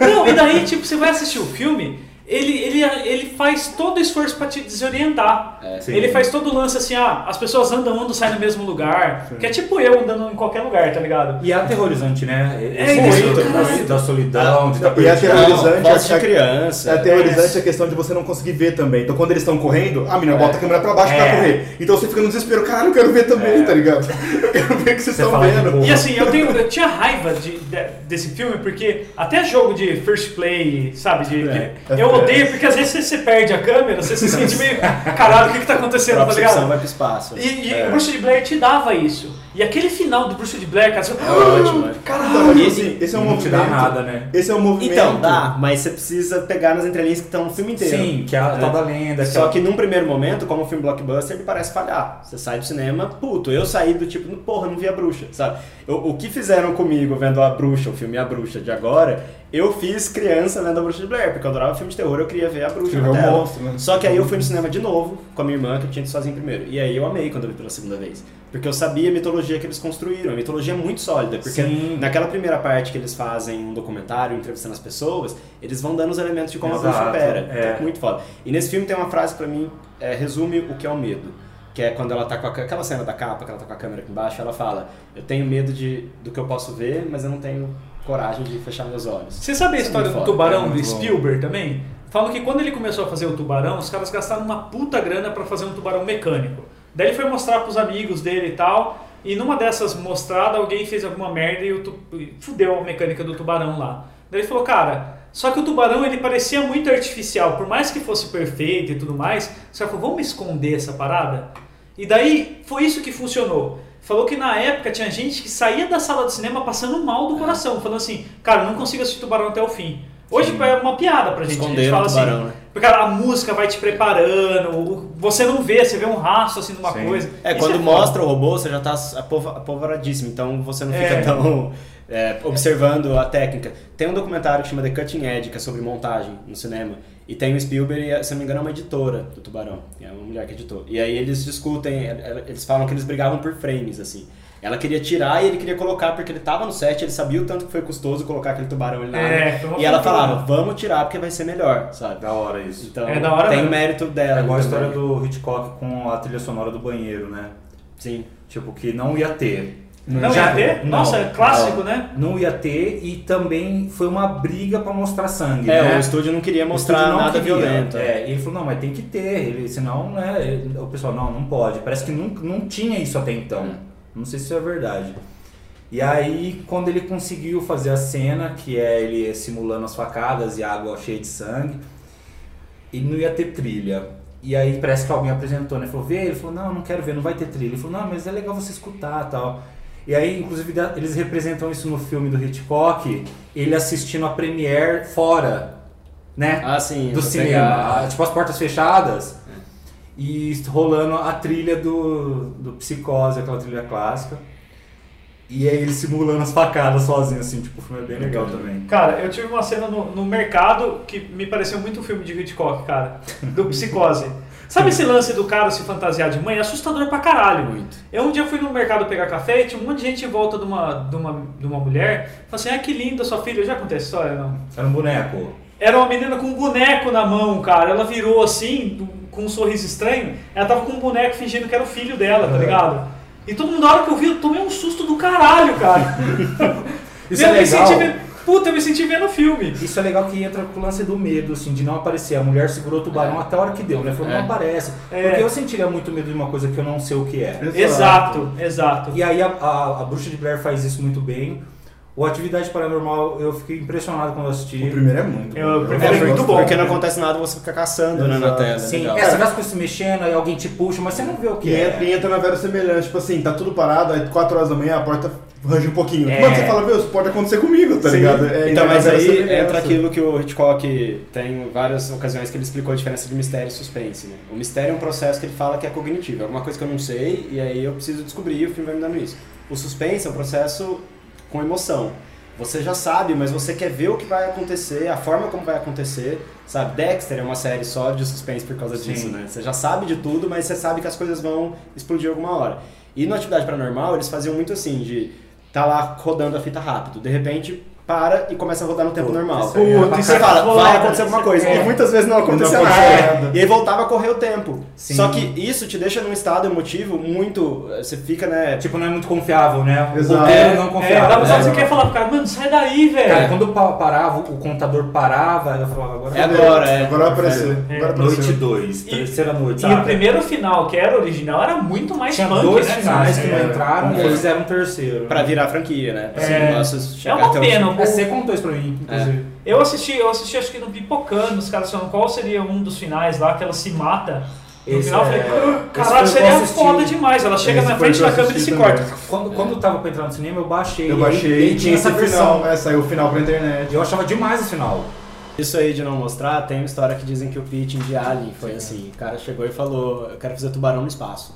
Não, e daí, tipo, você vai assistir o filme, ele, ele, ele faz todo o esforço pra te desorientar. É. Sim. Ele faz todo o lance assim, ah, as pessoas andam, andam, saem no mesmo lugar. Que é tipo eu andando em qualquer lugar, tá ligado? E é aterrorizante, né? É, Esse isso, momento cara. da solidão, de estar E é aterrorizante. Não, voz de a- criança. É aterrorizante a questão de você não conseguir ver também. Então quando eles estão correndo, a menina bota a câmera pra baixo pra É. correr. Então você fica no desespero, caralho, eu quero ver também, tá ligado? Eu quero ver o que vocês Você estão vendo. E assim, eu, tenho, eu tinha raiva de, de- desse filme porque até jogo de first play, sabe? De, de- É, eu odeio porque às vezes você, você perde a câmera, você se sente meio. Caralho, o que, que tá acontecendo, tá ligado? vai pro espaço. E, e É. o Bruce de Blair te dava isso. E aquele final do Bruce de Blair, cara, você. É ótimo, né? Então, mas, E- assim, esse é um não te movimento. dá nada, né? Esse é um movimento. Então, dá, mas você precisa pegar nas entrelinhas que estão no filme inteiro. Sim, que é a É. tal da lenda. Só aquela- que num primeiro momento, como um filme blockbuster, ele parece falhar. Você sai do cinema, puto. Eu saí do tipo, porra, não vi a bruxa, sabe? Eu- o que fizeram comigo vendo a bruxa, o filme A Bruxa de agora, eu fiz criança vendo a bruxa de Blair, porque eu adorava filme de terror, eu queria ver a bruxa na tela. monstro, né? Só que aí eu fui no cinema de novo com a minha irmã, que eu tinha ido sozinho primeiro. E aí eu amei quando eu vi pela segunda vez. Porque eu sabia a mitologia que eles construíram. A mitologia é muito sólida. Porque Sim. naquela primeira parte que eles fazem um documentário entrevistando as pessoas, eles vão dando os elementos de como a bruxa Exato, opera. é. Então, muito foda. E nesse filme tem uma frase pra mim é, resume o que é o medo. Que é quando ela tá com a, aquela cena da capa, que ela tá com a câmera aqui embaixo, ela fala: Eu tenho medo de, do que eu posso ver, mas eu não tenho coragem de fechar meus olhos. Você sabe a é história do tubarão bom. Spielberg também? falam que quando ele começou a fazer o tubarão, os caras gastaram uma puta grana pra fazer um tubarão mecânico. Daí ele foi mostrar pros amigos dele e tal, e numa dessas mostradas alguém fez alguma merda e o tu... fudeu a mecânica do tubarão lá. Daí ele falou, cara, só que o tubarão ele parecia muito artificial, por mais que fosse perfeito e tudo mais, os caras falaram, vamos esconder essa parada? E daí foi isso que funcionou. Falou que na época tinha gente que saía da sala do cinema passando mal do coração, falando assim, cara, eu não consigo assistir tubarão até o fim. Hoje é uma piada pra gente. a gente Esconderam fala o tubarão, assim, né? porque a música vai te preparando, você não vê, você vê um rastro assim de uma Sim. coisa. É, Isso quando foda. mostra o robô, você já tá apavoradíssimo, então você não fica É. tão é, observando a técnica. Tem um documentário que chama The Cutting Edge, que é sobre montagem no cinema. E tem o Spielberg, se não me engano, é uma editora do Tubarão. É uma mulher que editou. E aí eles discutem, eles falam que eles brigavam por frames, assim. Ela queria tirar e ele queria colocar, porque ele tava no set, ele sabia o tanto que foi custoso colocar aquele tubarão ali na É, água. E ela falava, vamos tirar porque vai ser melhor, sabe? Da hora isso. Então, É da hora tem o mesmo. mérito dela. É igual a história do Hitchcock com a trilha sonora do banheiro, né? Sim. Tipo, que não ia ter. Não Já- ia ter? não, Nossa, é clássico, não. né? Não ia ter e também foi uma briga pra mostrar sangue, É, né? o estúdio não queria mostrar não nada queria. violento. É, e ele falou, não, mas tem que ter, ele, senão, né, ele- o pessoal, não, não pode. Parece que não, não tinha isso até então. Hum. Não sei se isso é verdade. E aí, quando ele conseguiu fazer a cena, que é ele simulando as facadas e a água cheia de sangue, e não ia ter trilha. E aí parece que alguém apresentou, né? Falou, vê? Ele falou, não, não quero ver, não vai ter trilha. Ele falou, não, mas é legal você escutar tal. E aí, inclusive, eles representam isso no filme do Hitchcock, ele assistindo a premiere fora, né? Ah, sim. do cinema, pegar- ah, tipo as portas fechadas e rolando a trilha do, do Psicose, aquela trilha clássica. E aí ele simulando as facadas sozinho, assim, tipo, o filme é bem legal também. Cara, eu tive uma cena no, no mercado que me pareceu muito um filme de Hitchcock, cara. Do Psicose. Sabe esse lance do cara se fantasiar de mãe? É assustador pra caralho. Muito. Eu um dia fui no mercado pegar café e tinha um monte de gente em volta de uma, de uma, de uma mulher. Falei assim, ah, que linda sua filha. Já contei essa história, não? Era um boneco. Era uma menina com um boneco na mão, cara. Ela virou assim, com um sorriso estranho. Ela tava com um boneco fingindo que era o filho dela, tá ligado? E todo mundo, na hora que eu vi, eu tomei um susto do caralho, cara. Isso eu é legal. senti puta, eu me senti vendo o filme. Isso é legal que entra com o lance do medo, assim, de não aparecer. A mulher segurou o tubarão até a hora que deu, né? Falou, É. não aparece. É. Porque eu sentiria muito medo de uma coisa que eu não sei o que é. Exato, exato. E aí a, a, a Bruxa de Blair faz isso muito bem. O Atividade Paranormal, eu fiquei impressionado quando assisti. O primeiro é muito Eu- bom. o primeiro é gosto muito bom. Porque não acontece nada, você fica caçando né, na tela. Sim, legal. é, você coisas se mexendo, aí alguém te puxa, mas você não vê o que E é. entra, e entra na vera semelhante, tipo assim, tá tudo parado, aí 4 horas da manhã a porta range um pouquinho. É. Mano, você fala, meu, isso pode acontecer comigo, tá Sim. ligado? É, Então, mas aí entra aquilo que o Hitchcock tem várias ocasiões que ele explicou a diferença de mistério e suspense. Né? O mistério é um processo que ele fala que é cognitivo, é alguma coisa que eu não sei e aí eu preciso descobrir e o filme vai me dando isso. O suspense é um processo com emoção. Você já sabe, mas você quer ver o que vai acontecer, a forma como vai acontecer, sabe? Dexter é uma série só de suspense por causa Sim. disso, né? Você já sabe de tudo, mas você sabe que as coisas vão explodir alguma hora. E no Atividade Paranormal, eles faziam muito assim, de tá lá rodando a fita rápido, de repente para e começa a rodar no tempo Pô, normal. isso é pra e você fala, vai acontecer alguma coisa. É. E muitas vezes não acontecia nada. E aí voltava a correr o tempo. Sim. Só que isso te deixa num estado emotivo muito. Você fica, né? Tipo, não é muito confiável, né? Exato. É, não é, confiável. dá pra né? você quer falar pro cara, mano, sai daí, velho. Cara, quando pa- parava, o contador parava, eu falava, agora É agora, é. Agora vai aparecer. É. Agora Noite apareceu. 2, E- terceira noite, E sabe? o primeiro final, que era original, era muito mais Tinha punk, dois né, finais que não É. entraram e É. eles fizeram um terceiro. Pra virar franquia, né? Pra É. negócio É uma pena. Fim. É, você contou isso pra mim, inclusive. Eu assisti, eu assisti acho que no Pipocando, os caras falando qual seria um dos finais lá, que ela se mata. No Esse final eu falei, é- "Ah, esse caralho, seria foda demais. Ela chega Esse na frente da câmera e se corta. Quando, quando eu tava pra entrar no cinema, eu baixei. Eu baixei e e tinha essa versão. final, é, saiu o final pra internet. Eu achava demais o final. Isso aí de não mostrar, tem uma história que dizem que o pitching de Alien foi assim. O cara chegou e falou, eu quero fazer tubarão no espaço.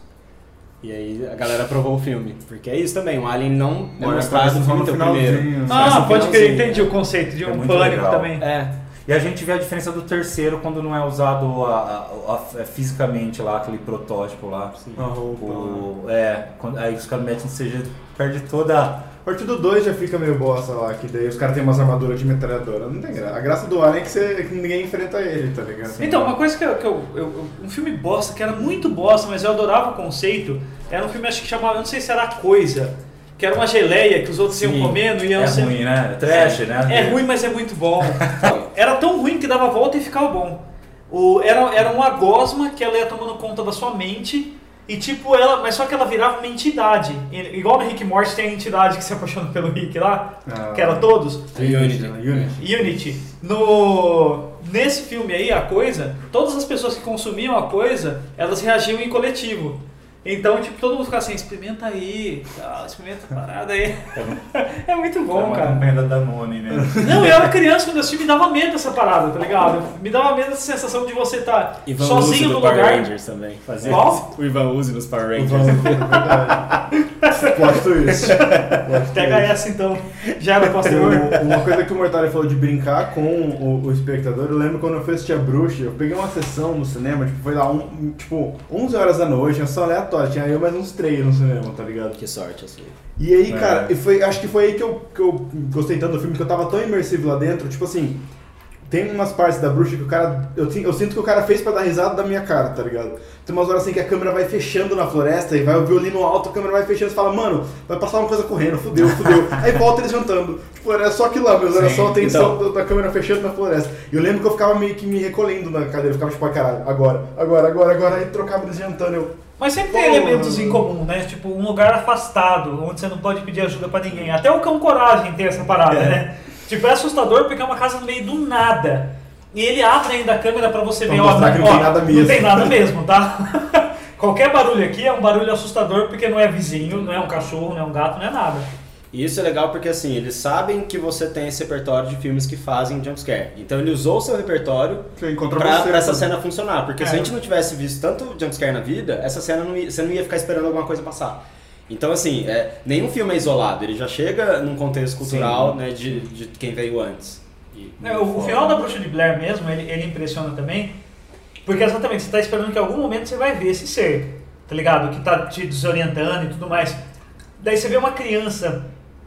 E aí a galera aprovou o filme. Porque é isso também, o Alien não é mostrado no filme primeiro. né? Ah, pode crer, entendi o conceito de É um muito pânico legal. também. É, E a gente vê a diferença do terceiro quando não é usado a- a- a- fisicamente lá, aquele protótipo lá. A roupa. O, é, quando- aí os caras metem no CG, perde toda. A partir do 2 já fica meio bosta lá, que daí os caras têm umas armaduras de metralhadora. Não tem graça. A graça do Alien é que, você, que ninguém enfrenta ele, tá ligado? Então, uma coisa que, eu, que eu, eu- Um filme bosta, que era muito bosta, mas eu adorava o conceito, era um filme, acho que chamava. Não sei se era A Coisa. que era uma geleia que os outros iam Sim. comendo e iam É ser- ruim, né? Trash, né? É ruim, mas é muito bom. Era tão ruim que dava a volta e ficava bom. O, era, era uma gosma que ela ia tomando conta da sua mente. E tipo, ela. Mas só que ela virava uma entidade. E- Igual no Rick Morty tem a entidade que se apaixona pelo Rick lá, Ah. que era todos. Unity. Unity. Unity. No, nesse filme aí, a coisa, todas as pessoas que consumiam a coisa, elas reagiam em coletivo. Então, tipo, todo mundo ficava assim, experimenta aí, tal, experimenta a parada aí. É muito É bom, uma cara. campanha da Danone, né? Não, eu era criança quando eu assisti, me dava medo essa parada, tá ligado? Me dava medo essa sensação de você estar Ivan sozinho Uzi no do Power lugar. Rangers também. Fazia Qual? isso. O Ivan Uzi nos Power Rangers. É twist. Plot Pega essa então, já era posterior. Uma coisa que o Mortari falou de brincar com o, o espectador, eu lembro quando eu fui assistir a Bruxa, eu peguei uma sessão no cinema, tipo, foi lá, um, tipo, 11 horas da noite, uma sessão aleatória, tinha eu mais uns três no cinema, tá ligado? Que sorte a sua. E aí, É. cara, e foi, acho que foi aí que eu, que eu gostei tanto do filme, que eu tava tão imersivo lá dentro, tipo assim, tem umas partes da bruxa que o cara. Eu, eu sinto que o cara fez pra dar risada da minha cara, tá ligado? Tem umas horas assim que a câmera vai fechando na floresta e vai o violino alto, a câmera vai fechando e você fala, mano, vai passar uma coisa correndo, fudeu, fudeu. aí volta eles jantando. Tipo, era só aquilo lá, mas era Sim, só a tensão então. da, câmera fechando na floresta. E eu lembro que eu ficava meio que me recolhendo na cadeira, eu ficava tipo, ah, caralho, agora, agora, agora, agora, aí trocava eles jantando. Eu, Mas sempre tem elementos em comum, né? Tipo, um lugar afastado, onde você não pode pedir ajuda pra ninguém. Até o cão coragem tem essa parada, É. né? Tipo, é assustador porque é uma casa no meio do nada. E ele abre ainda a câmera pra você Pra ver, ó, que não ó, tem nada Não mesmo. tem nada mesmo, tá? Qualquer barulho aqui é um barulho assustador porque não é vizinho, não é um cachorro, não é um gato, não é nada. E isso é legal porque assim, eles sabem que você tem esse repertório de filmes que fazem jumpscare. Então ele usou o seu repertório pra, você. pra essa sabe? cena funcionar. Porque se É. a gente não tivesse visto tanto jumpscare na vida, essa cena não ia, você não ia ficar esperando alguma coisa passar. Então assim, é, nenhum filme é isolado, ele já chega num contexto cultural né, de, de quem veio antes. E- É, o, o final da Bruxa de Blair mesmo, ele, ele impressiona também, porque exatamente, você tá esperando que em algum momento você vai ver esse ser, tá ligado? Que tá te desorientando e tudo mais. Daí você vê uma criança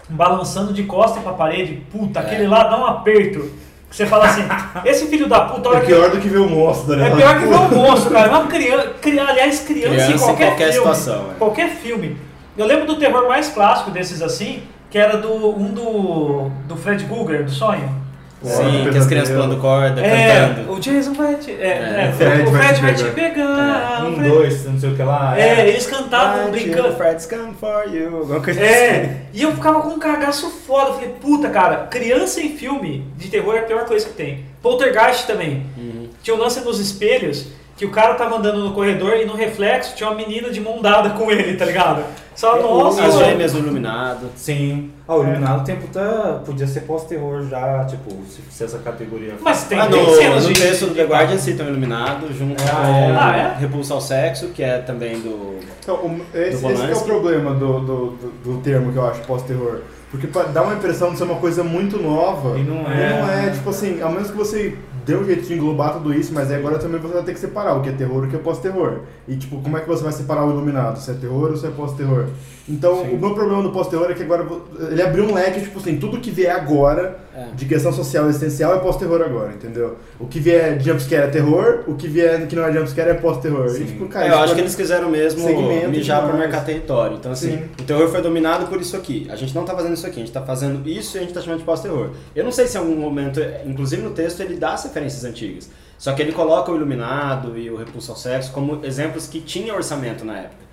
balançando de costa pra parede, puta, É. aquele lá dá um aperto. Que você fala assim, esse filho da puta, a É que- pior do que ver o monstro, né? é pior que ver um monstro, cara. Uma criança, cri- aliás, criança, Criança em em qualquer, qualquer filme. situação, é. Qualquer filme. Eu lembro do terror mais clássico desses assim, que era do um do, do Fred Krueger, do sonho. Sim, que as crianças pulando corda, É, cantando. o Jason vai te. É, É, é, o Fred o vai Fred te vai te pegar. o Um, Fred- dois, não sei o que lá. É, eles cantavam brincando. Fred's come for you. Alguma coisa assim. É, e eu ficava com um cagaço foda. Eu falei, puta, cara, criança em filme de terror é a pior coisa que tem. Poltergeist também. Uhum. Tinha um lance nos espelhos que o cara tava andando no corredor e no reflexo tinha uma menina de mão dada com ele, tá ligado? Só, nossa, As mano. gêmeas no iluminado. Sim. Ah, o Iluminado tem puta. Podia ser pós-terror já, tipo, se, se essa categoria. Mas tem, Ah, tem no, cenas no de. texto do The Guardian citam Iluminado junto Ah, com é? Ah, é? Repulsa ao Sexo, que é também do... Então, o- esse, Do esse que é o problema do, do, do, do termo que eu acho pós-terror. Porque dá uma impressão de ser uma coisa muito nova. E não E é. não é, tipo assim, ao menos que você dê um jeito de englobar tudo isso, mas aí agora também você vai ter que separar o que é terror e o que é pós-terror. E tipo, como é que você vai separar o iluminado? Se é terror ou se é pós-terror? Então, Sim. o meu problema do pós-terror é que agora ele abriu um leque, tipo assim, tudo que vier agora É. de questão social essencial é pós-terror agora, entendeu? O que vier de jumpscare é terror, o que vier que não é jumpscare é pós-terror. E tipo, cara, É, eu acho que eles quiseram mesmo Segmento mijar pra demais. marcar território. Então, assim, Sim. o terror foi dominado por isso aqui. A gente não tá fazendo isso aqui, a gente tá fazendo isso e a gente tá chamando de pós-terror. Eu não sei se em algum momento, inclusive no texto, ele dá as referências antigas. Só que ele coloca o Iluminado e o Repulso ao Sexo como exemplos que tinham orçamento na época.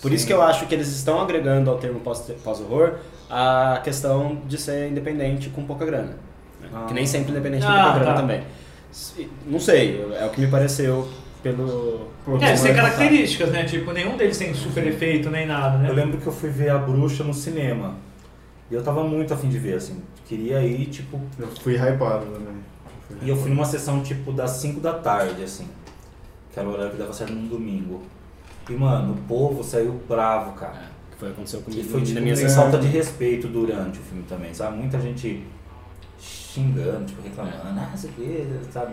Por isso que eu acho que eles estão agregando ao termo pós- pós-horror a questão de ser independente com pouca grana. né? Ah. Que nem sempre independente com Ah, pouca grana tá. também. Não sei, é o que me pareceu pelo... É, mas- características, né? Tipo, nenhum deles tem super efeito nem nada, né? Eu lembro que eu fui ver a bruxa no cinema. E eu tava muito afim de ver, assim. Queria ir, tipo. Eu fui hypado também. E eu fui numa sessão, tipo, das 5 da tarde, assim. Que era o horário que dava certo num domingo. E, mano, o povo saiu bravo, cara. É, que foi aconteceu E comigo foi tipo na minha sessão. falta de respeito durante o filme também, sabe? Muita gente xingando, tipo, reclamando, ah, isso aqui, sabe?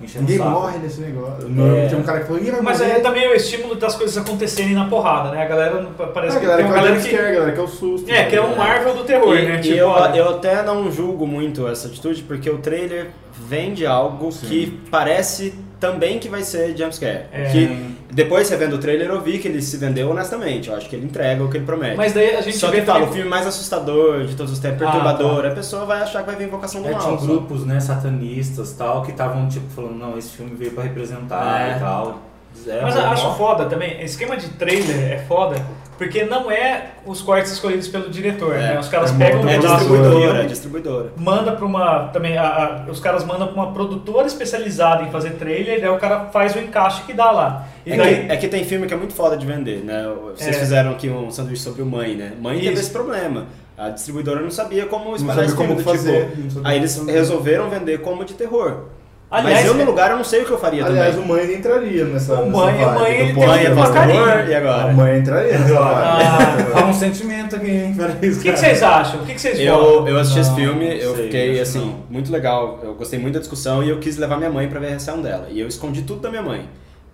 Enchendo Ninguém morre nesse negócio. É. Tinha um cara que falou, ninguém vai Mas morrer. aí também é o estímulo das coisas acontecerem na porrada, né? A galera não- parece Ah, que galera, tem uma é galera que. jumpscare, galera, que é o susto. É, que é um Marvel do terror, E, né? e Tipo, eu, eu até não julgo muito essa atitude, porque o trailer vende algo Sim. que parece também que vai ser jumpscare. É. Que depois, revendo o trailer, eu vi que ele se vendeu honestamente. Eu acho que ele entrega o que ele promete. Mas daí a gente Só que fala, também- o filme mais assustador de todos os tempos, Ah, perturbador, tá. a pessoa vai achar que vai vir Invocação do É, Mal. tinham só. grupos, né, satanistas tal, que estavam tipo falando, não, esse filme veio pra representar É. e tal. É, Mas eu acho foda também, esquema de trailer é foda, porque não é os cortes escolhidos pelo diretor, É, né? Os caras é pegam um É distribuidora, é distribuidora. manda pra uma. Também, a- a- os caras mandam pra uma produtora especializada em fazer trailer, e daí o cara faz o encaixe que dá lá. E É, daí. que, é que tem filme que é muito foda de vender, né? Vocês É. fizeram aqui um sanduíche sobre o Mãe, né? Mãe teve Isso. esse problema. A distribuidora não sabia como Não espalhar sabia esse como filme do fazer. tipo. não sabia Aí eles resolveram vender como de terror. Aliás, Mas eu no é- lugar eu não sei o que eu faria Aliás, também. o Mãe entraria nessa. O nessa Mãe- o vibe Mãe, ele tem Mãe é carinha. e A agora? mãe entraria nessa. Ah, Fala um sentimento aqui, hein? Peraí, O que, que vocês acham? O que, que vocês? Eu, eu assisti esse Não, filme, não eu sei, fiquei assim, não. muito legal. Eu gostei muito da discussão e eu quis levar minha mãe pra ver a reação dela. E eu escondi tudo da minha mãe.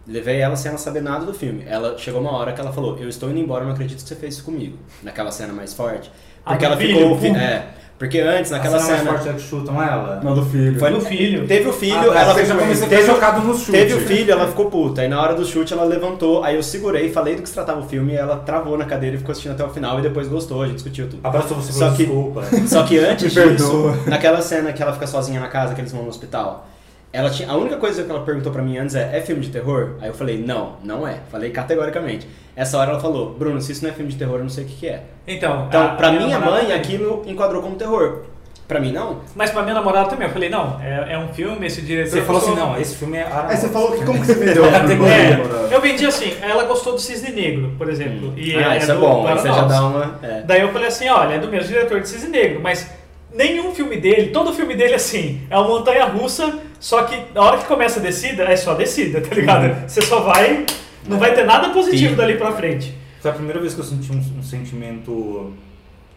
Levei ela sem ela saber nada do filme. Ela chegou uma hora que ela falou: Eu estou indo embora, eu não acredito que você fez isso comigo. Naquela cena mais forte. Porque Ah, ela filho, ficou. pum. É. Porque antes, naquela a cena, cena. mais forte é que chutam ela. Não, do filho. Foi Do filho. Teve o filho, Ah, ela já comecei teve, chocado no chute. teve o filho, ela ficou puta. Aí na hora do chute ela levantou, aí eu segurei, falei do que se tratava o filme, e ela travou na cadeira e ficou assistindo até o final e depois gostou, a gente discutiu tudo. Abraçou você Só que- desculpa. Só que antes disso, naquela cena que ela fica sozinha na casa, que eles vão no hospital, ela tinha, a única coisa que ela perguntou pra mim antes é, é filme de terror? Aí eu falei, não, não é. Falei categoricamente. Essa hora ela falou, Bruno, se isso não é filme de terror, eu não sei o que, que é. Então, Então, a- pra a minha namorada mãe, aquilo enquadrou como terror. Pra mim, não. Mas pra minha namorada também, eu falei, não, é, é um filme, esse diretor. Você falou assim, não, esse filme é Aí você falou que como que você vendeu É, É, eu vendi assim, ela gostou do Cisne Negro, por exemplo. E ah, é, isso é do bom, aí você já dá uma... é. Daí eu falei assim, olha, é do mesmo diretor de Cisne Negro, mas nenhum filme dele, todo filme dele assim, é uma montanha russa, só que na hora que começa a descida, é só descida, tá ligado? Uhum. Você só vai, não vai ter nada positivo Sim. dali pra frente. Foi a primeira vez que eu senti um, um sentimento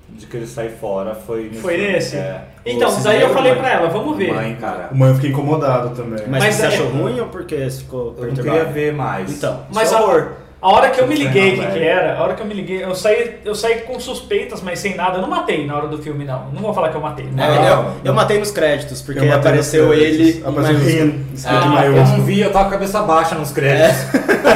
de querer sair fora, foi nesse Foi nesse? É. Então, Cisne daí eu falei mãe. pra ela, vamos ver. Mãe, cara. O mãe eu fiquei incomodado também. Mas, Mas você é- achou ruim ou porque ficou Eu não queria ver mais. Então, Mas é a, hora que eu me liguei o que, era, a hora que eu me liguei, eu saí, eu saí com suspeitas, mas sem nada. Eu não matei na hora do filme, não. Não vou falar que eu matei. É, Não. eu, eu matei nos créditos, porque Eu apareceu ele Apareceu rindo. Ah, Eu não vi, eu tava com a cabeça baixa nos créditos.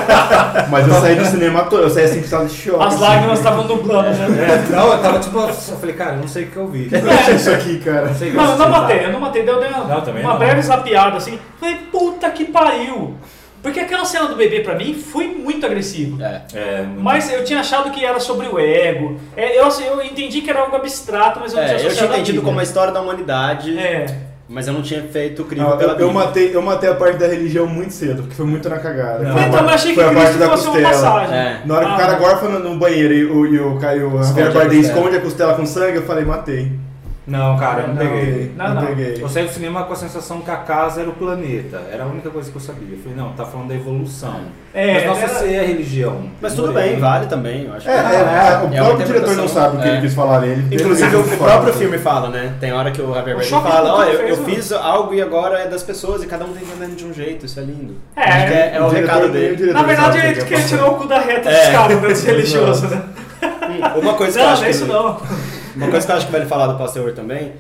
Mas eu saí do cinema todo, eu saí assim que estava de choque. As assim. lágrimas estavam nublando, né? É, não, eu tava tipo, eu falei, cara, eu não sei o que eu vi. É isso aqui, cara. Não sei o que Não, eu não matei, eu não matei, deu, deu uma, Não, uma não. breve zapiada assim. Falei, puta que pariu. Porque aquela cena do bebê pra mim foi muito agressiva. É. É, muito- Mas eu tinha achado que era sobre o ego. É, eu, assim, eu entendi que era algo abstrato, mas eu não É, tinha eu tinha entendido como a história da humanidade, É. mas eu não tinha feito o crime Não, pela eu, eu, matei, eu matei a parte da religião muito cedo, porque foi muito na cagada. Não. Foi a Então, parte- eu achei que foi a parte Cristo da costela. passagem. É. Na hora que Ah, o cara não. gorfa no, no banheiro e o, e o Caio a Bardem costela. esconde a costela com sangue, eu falei, matei. Não, cara, eu não, Não peguei. Não, Não, não. peguei. Eu saí do cinema com a sensação que a casa era o planeta. Era a única coisa que eu sabia. Eu falei, não, tá falando da evolução. É, Mas nossa, era- se é religião. Mas tudo bem, vale também, eu acho. É, que- é, é, o É próprio diretor não sabe o que é. ele quis falar. Ele Inclusive, ele o próprio filme fala, né? Tem hora que o Javier O Bardem fala, ó, eu, fez, eu mano." fiz algo e agora é das pessoas e cada um tem entendendo de um jeito, isso é lindo. É, é, é o, diretor- recado o dele. Na verdade, o ele que é tirar o cu da reta É. dos caras, desse religioso, né? Uma coisa que eu Não, acho não é que isso ele- não. Uma coisa que eu acho que vale falar do Pasteur também,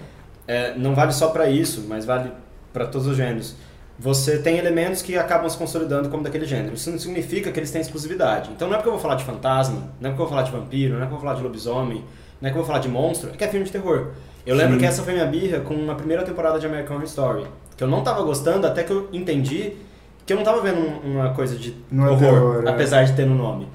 é, não vale só pra isso, mas vale pra todos os gêneros. Você tem elementos que acabam se consolidando como daquele gênero. Isso não significa que eles têm exclusividade. Então não é porque eu vou falar de fantasma, não é porque eu vou falar de vampiro, não é porque eu vou falar de lobisomem, não é que eu vou falar de monstro, é que é filme de terror. Eu lembro que essa foi minha birra com a primeira temporada de American Horror Story, que eu não tava gostando até que eu entendi que eu não tava vendo um- uma coisa de Não é horror, terror, é. apesar de ter no nome.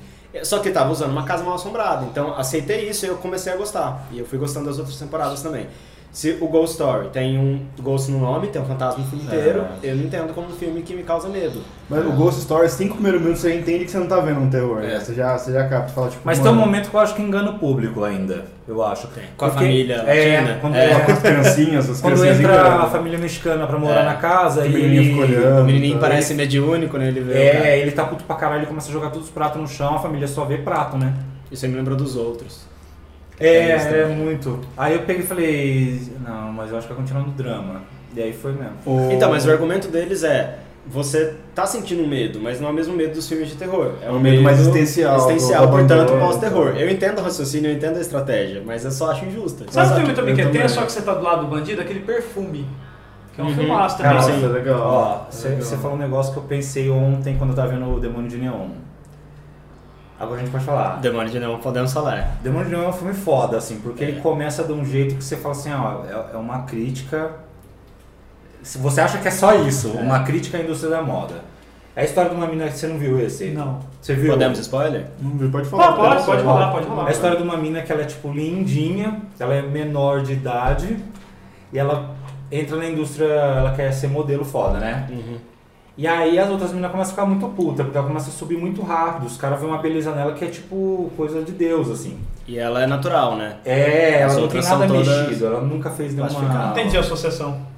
Só que tava usando uma casa mal assombrada, então aceitei isso e eu comecei a gostar. E eu fui gostando das outras temporadas também. Se o Ghost Story tem um Ghost no nome, tem um fantasma no filme inteiro, eu não entendo como um filme que me causa medo. Mas o Ghost Story, cinco primeiros minutos você entende que você não tá vendo um terror. É. né? Você, já, você já capta, fala tipo. Mas tem um momento que eu acho que engana o público ainda, eu acho. Com a Porque- família é, latina. quando, É. Com as criancinhas, as quando criancinhas entra enganam. a família mexicana pra morar É. na casa O e menininho fica olhando. O menininho tá? parece mediúnico, né? Ele vê o. É, ele tá puto pra caralho, ele começa a jogar todos os pratos no chão, a família só vê prato, né? Isso aí me lembrou dos outros. É, É é, muito. Aí eu peguei e falei, não, mas eu acho que vai continuar no drama. E aí foi mesmo. O- Então, mas o argumento deles é... Você tá sentindo medo, mas não é o mesmo medo dos filmes de terror. É um medo mais existencial, Existencial, portanto, pós-terror. Eu entendo o raciocínio, eu entendo a estratégia, mas eu só acho injusta. Sabe o filme também que é tenso, só que você tá do lado do bandido? Aquele perfume. Que é um filmaço também. Cara, sim. legal. Ó, você você falou um negócio que eu pensei ontem quando eu tava vendo o Demônio de Neon. Agora a gente pode falar. Demônio de não podemos falar. Demônio de Neon é um filme foda, assim, porque É. ele começa de um jeito que você fala assim, ó, é, é uma crítica. Se você acha que é só isso, uma crítica à indústria da moda. É a história de uma mina que você não viu esse? Não. Você viu? Podemos spoiler? Não viu? Pode falar. Pode, pode, pode pode falar. falar, pode falar. É a história de uma mina que ela é tipo lindinha, ela é menor de idade e ela entra na indústria, ela quer ser modelo foda, né? Uhum. E aí as outras meninas começam a ficar muito puta, porque ela começa a subir muito rápido. Os caras veem uma beleza nela que é tipo coisa de Deus, assim. E ela é natural, né? É, ela As não tem nada mexido, ela nunca fez nenhuma. Entendi a associação.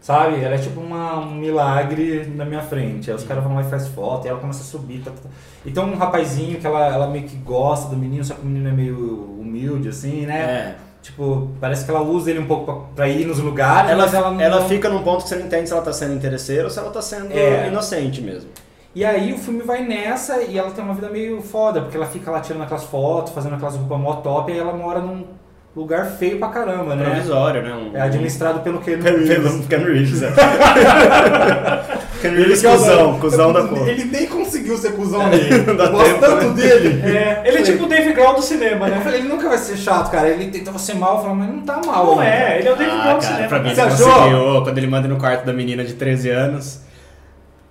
Sabe? Ela é tipo uma, um milagre na minha frente. Aí os caras vão lá e faz foto, e ela começa a subir. Tá, tá, tá. Então um rapazinho que ela, ela meio que gosta do menino, só que o menino é meio humilde, assim, né? É. Tipo, parece que ela usa ele um pouco pra, pra ir nos lugares, Ela, mas ela não. ela fica num ponto que você não entende se ela tá sendo interesseira ou se ela tá sendo É. inocente mesmo. E aí o filme vai nessa e ela tem uma vida meio foda, porque ela fica lá tirando aquelas fotos, fazendo aquelas roupas mó top, e ela mora num lugar feio pra caramba, né? Provisório, né? Um, É administrado pelo Ken Pelo Reeves. Ken Reeves, é. Ken Reeves, cuzão, cuzão da porra. Ele nem conseguiu ser cuzão dele. Não dá Eu gosto tempo, tanto né? dele. É, ele é tipo o Dave Grohl do cinema, Eu né? falei, ele nunca vai ser chato, cara. Ele tentava ser mal, eu falei, mas não tá mal. Não né? é, ele é o Dave Grohl Ah, do cara, cinema. pra mim Você ele achou? conseguiu. Quando ele manda no quarto da menina de 13 anos,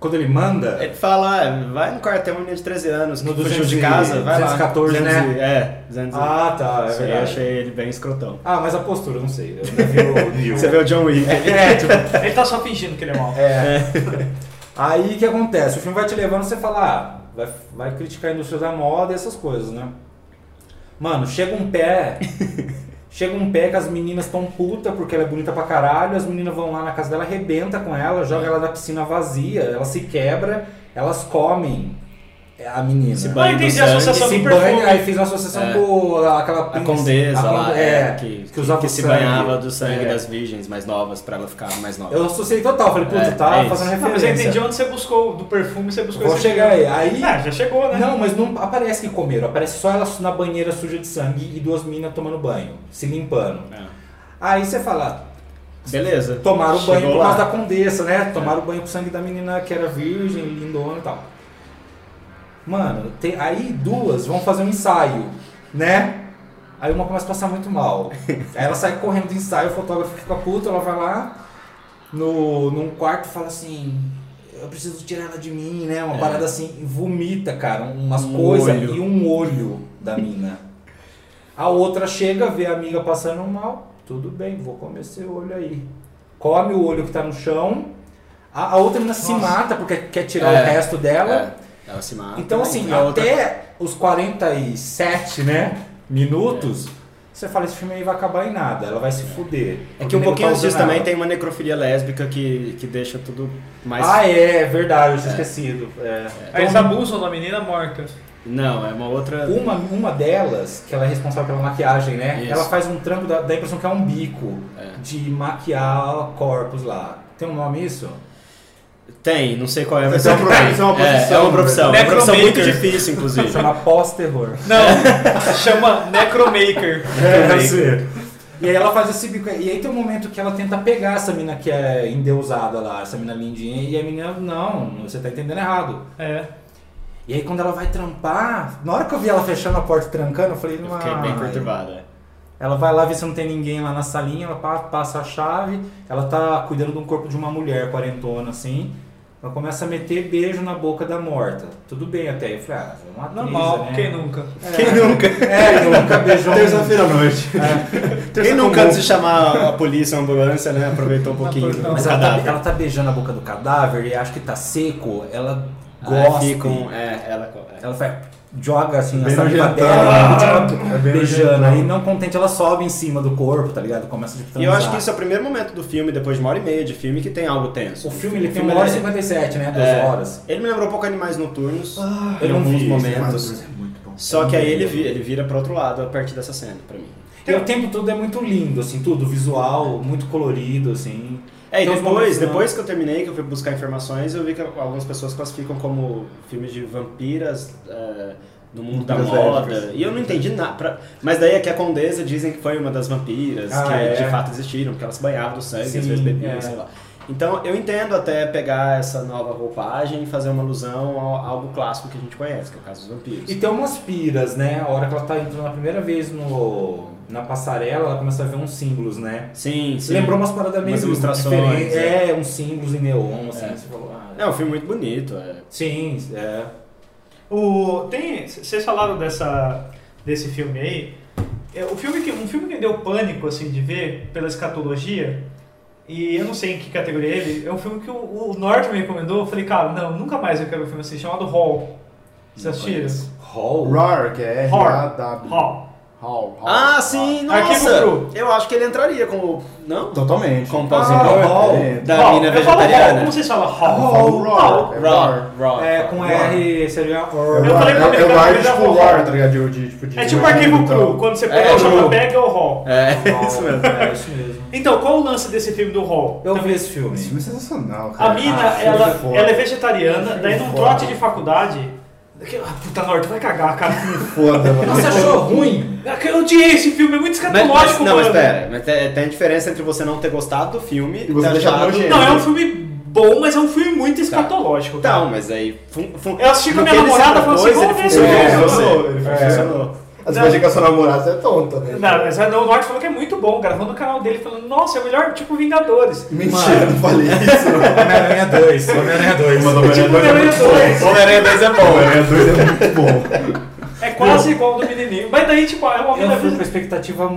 Quando ele manda, ele fala, ah, vai no quarto, tem uma menina de 13 anos que No fugiu 200 de casa, vai 214, lá. né? 200 e- É, 200 Ah, tá, é aí eu verdade. achei ele bem escrotão. Ah, mas a postura, não sei. Eu não vi o. Você vê o John Wick. É, tipo, Ele tá só fingindo que ele é mal. É. Aí o que acontece? O filme vai te levando você fala, ah, vai, vai criticar a indústria da moda e essas coisas, né? Mano, chega um pé. chega um pé que as meninas estão puta porque ela é bonita pra caralho, as meninas vão lá na casa dela, arrebenta com ela, joga ela na piscina vazia, ela se quebra, elas comem a menina. Se Ah, banha do entendi a sangue. associação se banha, perfume. aí fiz uma associação É. com aquela A condesa a lá, conde- é, que, que usava que se sangue. banhava do sangue É. das virgens mais novas pra ela ficar mais nova. Eu associei total, falei, puta, É, tá é isso. fazendo Não, referência. mas eu entendi onde você buscou do perfume, você buscou Vou esse chegar filme. aí. Aí Ah, já chegou, né? Não, mas não aparece que comeram. Aparece só elas na banheira suja de sangue e duas minas tomando banho, se limpando. É. Aí você fala, Beleza. tomaram o Chegou banho por causa da condessa, né? Tomaram o banho com o sangue da menina que era virgem, lindona e tal. Mano, tem, aí duas vão fazer um ensaio, né? Aí uma começa a passar muito mal. Aí ela sai correndo do ensaio, o fotógrafo fica puto, ela vai lá no, num quarto e fala assim. Eu preciso tirar ela de mim, né? Uma É. parada assim, vomita, cara, umas Um coisas e um olho da mina. A outra chega, vê a amiga passando mal, tudo bem, vou comer esse olho aí. Come o olho que tá no chão. A, a outra menina se Nossa. mata porque quer tirar É. o resto dela. É, ela se mata. Então, assim, e a outra- até os 47, né, minutos, você fala, esse filme aí vai acabar em nada, ela vai se fuder. É que um pouquinho antes disso também tem uma necrofilia lésbica que, que deixa tudo mais. Ah, é, verdade, eu tinha É. esquecido. É. Aí eles Então, abusam da menina morta. Não, é uma outra. uma, uma delas, que ela é responsável pela maquiagem, né? Isso. Ela faz um trampo, da, da impressão que é um bico É. de maquiar corpos lá. Tem um nome isso? Tem, não sei qual é, mas é uma prof- isso é uma É, profissão, é uma profissão. É uma profissão muito difícil, inclusive. Chama pós-terror. Não, chama Necromaker. É, deve ser. E aí ela faz esse bico. E aí tem um momento que ela tenta pegar essa mina que é endeusada lá, essa mina lindinha, e a menina, não, você tá entendendo errado. É. E aí quando ela vai trampar, na hora que eu vi ela fechando a porta e trancando, eu falei, não. fiquei bem perturbada. Ela vai lá ver se não tem ninguém lá na salinha, ela pa- passa a chave, ela tá cuidando de um corpo de uma mulher quarentona assim. Ela começa a meter beijo na boca da morta. Tudo bem até. Eu falei, ah, é uma atriz, Normal, né? quem nunca? Quem nunca? É, quem nunca beijou. Terça-feira à noite. Quem nunca, antes de chamar a polícia, a ambulância, né, aproveitou um pouquinho do Mas ela tá, ela tá beijando a boca do cadáver e acha que tá seco, ela gosta. ficam, é, ela, é. Ela vai, joga assim Bem a saliva dela, continua É beijando. Aí não contente, ela sobe em cima do corpo, tá ligado? Começa tipo, E eu acho que isso é o primeiro momento do filme, depois de uma hora e meia de filme, que tem algo tenso. O filme ele tem filme, uma hora e ele- 57, né? Duas é, horas. Ele me lembrou um pouco Animais Noturnos, eu em não alguns vi, momentos. É muito bom. Só que aí ele, ele vira pra outro lado a partir dessa cena, pra mim. E o tempo todo é muito lindo, assim, tudo visual, muito colorido, assim. É, e uns depois, depois que eu terminei, que eu fui buscar informações, eu vi que algumas pessoas classificam como filmes de vampiras, é, no mundo da moda. E eu não entendi nada. pra- Mas daí aqui a Condesa dizem que foi uma das vampiras, Ah, que é? de fato existiram, porque elas banhavam do sangue, às Sim, vezes bebiam, é. sei lá. Então eu entendo até pegar essa nova roupagem e fazer uma alusão a algo clássico que a gente conhece, que é o caso dos vampiros. E tem umas piras, né? A hora que ela tá entrando a primeira vez no, na passarela, ela começa a ver uns símbolos, né? Sim, sim. Lembrou umas paradas meio Umas ilustrações, diferentes. é. É, uns símbolos em neon, assim. É. Você falou, ah, É um filme muito bonito. É. Sim, é. O, tem, vocês falaram dessa, desse filme aí. É, o filme que, um filme que me deu pânico assim, de ver pela escatologia, e eu não sei em que categoria é ele, é um filme que o, o Norte me recomendou. Eu falei, cara, não, nunca mais eu quero ver um filme assim, chamado Hall. Vocês assistiram? Hall. RAR, que é. R-A-W. Hall. Hall, Hall. Ah, sim, Arquivo nossa! Cru. Eu acho que ele entraria como. Não? Totalmente. Com o Ah, pauzinho Hall. É, da Hall. mina falo Hall. vegetariana. Como vocês falam? Hall. Hall. É Raw, RAR. raw. É, com Hall. R seria É. Eu falei pra é, mim, é ele dá tipo Hall. RAR, tá ligado? De, tipo, de É tipo arquivo e tal. cru. Quando você É, pega o cru. chapa pega é o Hall. É, Hall. isso mesmo. É, isso mesmo. Então, qual o lance desse filme do Hall? Eu Também- vi esse filme. Esse filme é sensacional, cara. A mina, Ah, ela, é vegetariana, daí num trote de faculdade. Ah, puta Norte, vai cagar, cara. Foda, mano. Você achou ruim? Eu odiei esse filme, é muito Mas, escatológico, mas, não, mas mano. pera, mas tem, tem a diferença entre você não ter gostado do filme E você ter deixar achado- nojento. Não, é um filme bom, mas é um filme muito escatológico. cara. Então, mas aí. Fun, fun, Eu assisti com a minha ele namorada, falou assim, vamos ver ele esse funcionou filme. você. Funcionou, ele É. funcionou. Às vezes que a sua namorada você é tonta, né? Não, mas a- o Norte falou que é muito bom, gravando no canal dele, falando, nossa, é o melhor tipo Vingadores. Mentira, não falei isso. Homem-Aranha 2. Homem-Aranha 2. Mas Homem-Aranha Tipo 2 é Homem-Aranha muito bom. 2. Homem-Aranha 2 é bom. Homem-Aranha 2 é muito bom. É quase igual ao do menininho. Mas daí, tipo, é uma Eu vida... fui com expectativa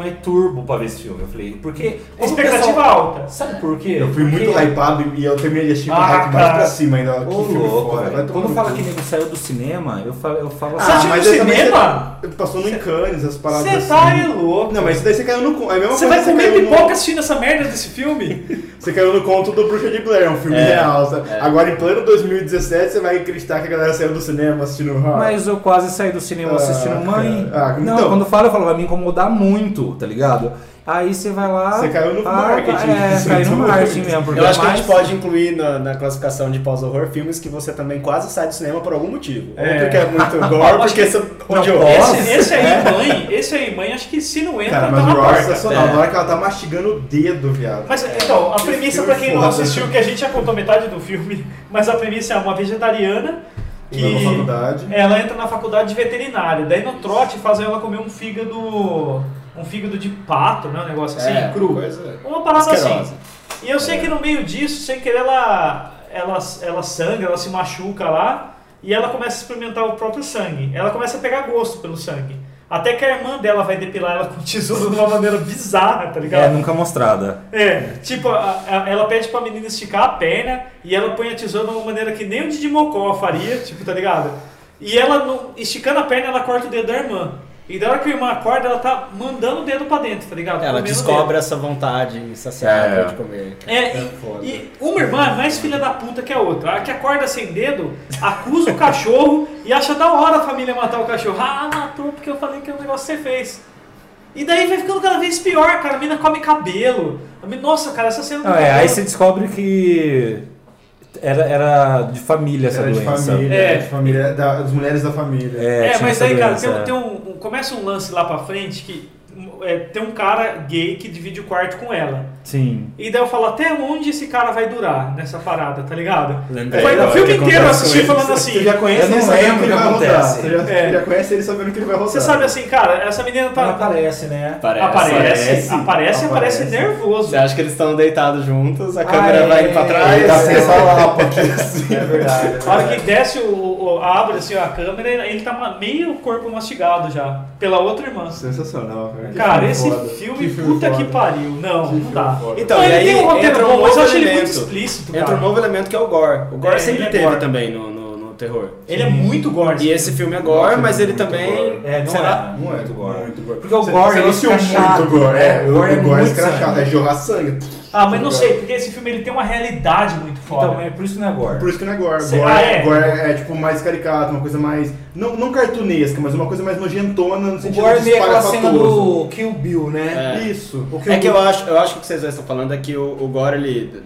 mais turbo pra ver esse filme. Eu falei, porque. Expectativa pessoal- alta. Sabe por quê? Eu fui muito Porque- hypado e eu terminei de assistir Ah, o hype mais pra cima ainda. Que Ô, filme louco, foda. Quando fala que nego saiu do cinema, eu falo, eu falo Você assim. assistiu mas no cinema? você- Passou no em Cannes, as paradas Você assim. tá é louco. Não, mas isso daí você caiu no conto. É a mesma Você coisa vai comer caiu no- pipoca assistindo essa merda desse filme? Você caiu no conto do Bruxa de Blair, é um filme É, real. sabe? é. Agora, em pleno 2017, você vai acreditar que a galera saiu do cinema assistindo Horror. Mas eu quase saí do cinema Ah, assistindo Mãe. Ah, não, então. quando fala, eu falo, vai me incomodar muito, tá ligado? Aí você vai lá. Você caiu no ah, marketing. É, Você caiu no marketing mesmo. Porque Eu acho que a mais- gente pode incluir na, na classificação de pós-horror filmes que você também quase sai do cinema por algum motivo. É. Ou porque é muito gore, porque você odiou. pode. Esse, esse aí, mãe, esse aí, mãe, acho que se não entra, Cara, tá mas Roar é sensacional. É. Na hora que ela tá mastigando o dedo, viado. Mas então, a Que premissa pra quem não assistiu, que a gente já contou metade do filme, mas a premissa é uma vegetariana que ela entra na faculdade de veterinário, daí no trote fazem ela comer um fígado, um fígado de pato, né, um negócio assim, É, cru. coisa Uma parada assim. E eu sei que no meio disso, sem querer, ela, ela, ela sangra, ela se machuca lá e ela começa a experimentar o próprio sangue. Ela começa a pegar gosto pelo sangue. Até que a irmã dela vai depilar ela com tesouro de uma maneira bizarra, tá ligado? É, nunca mostrada. É, tipo, a- a- ela pede pra menina esticar a perna e ela põe a tesoura de uma maneira que nem o Didi Mocó faria, tipo, tá ligado? E ela, no- esticando a perna, ela corta o dedo da irmã. E da hora que a irmã acorda, ela tá mandando o dedo pra dentro, tá ligado? Ela Comendo descobre essa vontade insaciável É. de comer. É, e, foda. e uma irmã é mais filha da puta que a outra. A que acorda sem dedo, acusa o cachorro e acha da hora a família matar o cachorro. Ah, matou porque eu falei que é um negócio que você fez. E daí vai ficando cada vez pior, cara. A mina come cabelo. A mina- Nossa, cara, essa cena do Não, é, cabelo- aí você descobre que era, era de família essa Era de doença. família, É. de família, da- das mulheres da família. É, É, mas aí, cara, doença, tem, um- é. tem um, um- começa um lance lá pra frente que é, tem um cara gay que divide o quarto com ela. Sim. E daí eu falo, até onde esse cara vai durar nessa parada, tá ligado? Lembrei Foi o filme inteiro eu acontece assisti falando assim. Você já conhece não ele sabendo lembro que ele o que vai rodar. acontece. Você já, É. já conhece ele sabendo que ele vai rodar. Você sabe assim, cara, essa menina Não tá. aparece, né? Parece. Aparece, Aparece. aparece, aparece, Aparece. nervoso. Você acha que eles estão deitados juntos, a câmera Ah, vai é. indo pra Ele trás. tá sem essa lapa aqui assim. É verdade. é A hora que desce o, abre assim, a câmera, ele tá meio corpo mastigado já, pela outra irmã. Sensacional, cara. Que Cara, esse foda. filme, Que filme puta que pariu. Não, Que não dá. foda. Então, e ele aí tem um roteiro entra um bom, mas novo eu acho ele muito elemento. explícito, Entra cara. um novo elemento que é o gore. O gore É, sempre ele é teve gore. também no, no, no terror. Ele é muito gore. E esse filme é gore, mas ele Muito também. gore. É, não será? é. É muito gore. Muito gore. Porque o gore, chato. muito gore. É, o gore é é escrachado, é jorrar sangue. Ah, mas não sei, porque esse filme ele tem uma realidade muito foda. Então, é por isso que não é gore. Por isso que não é gore. Cê- Gore, ah, é? gore é, é, tipo mais caricato, uma coisa mais. Não, não cartunesca, mas uma coisa mais nojentona no O sentido gore é de meio aquela cena do Kill Bill, né? É. Isso. O Kill É que eu acho, eu acho que o que vocês estão falando é que o, o gore, ele,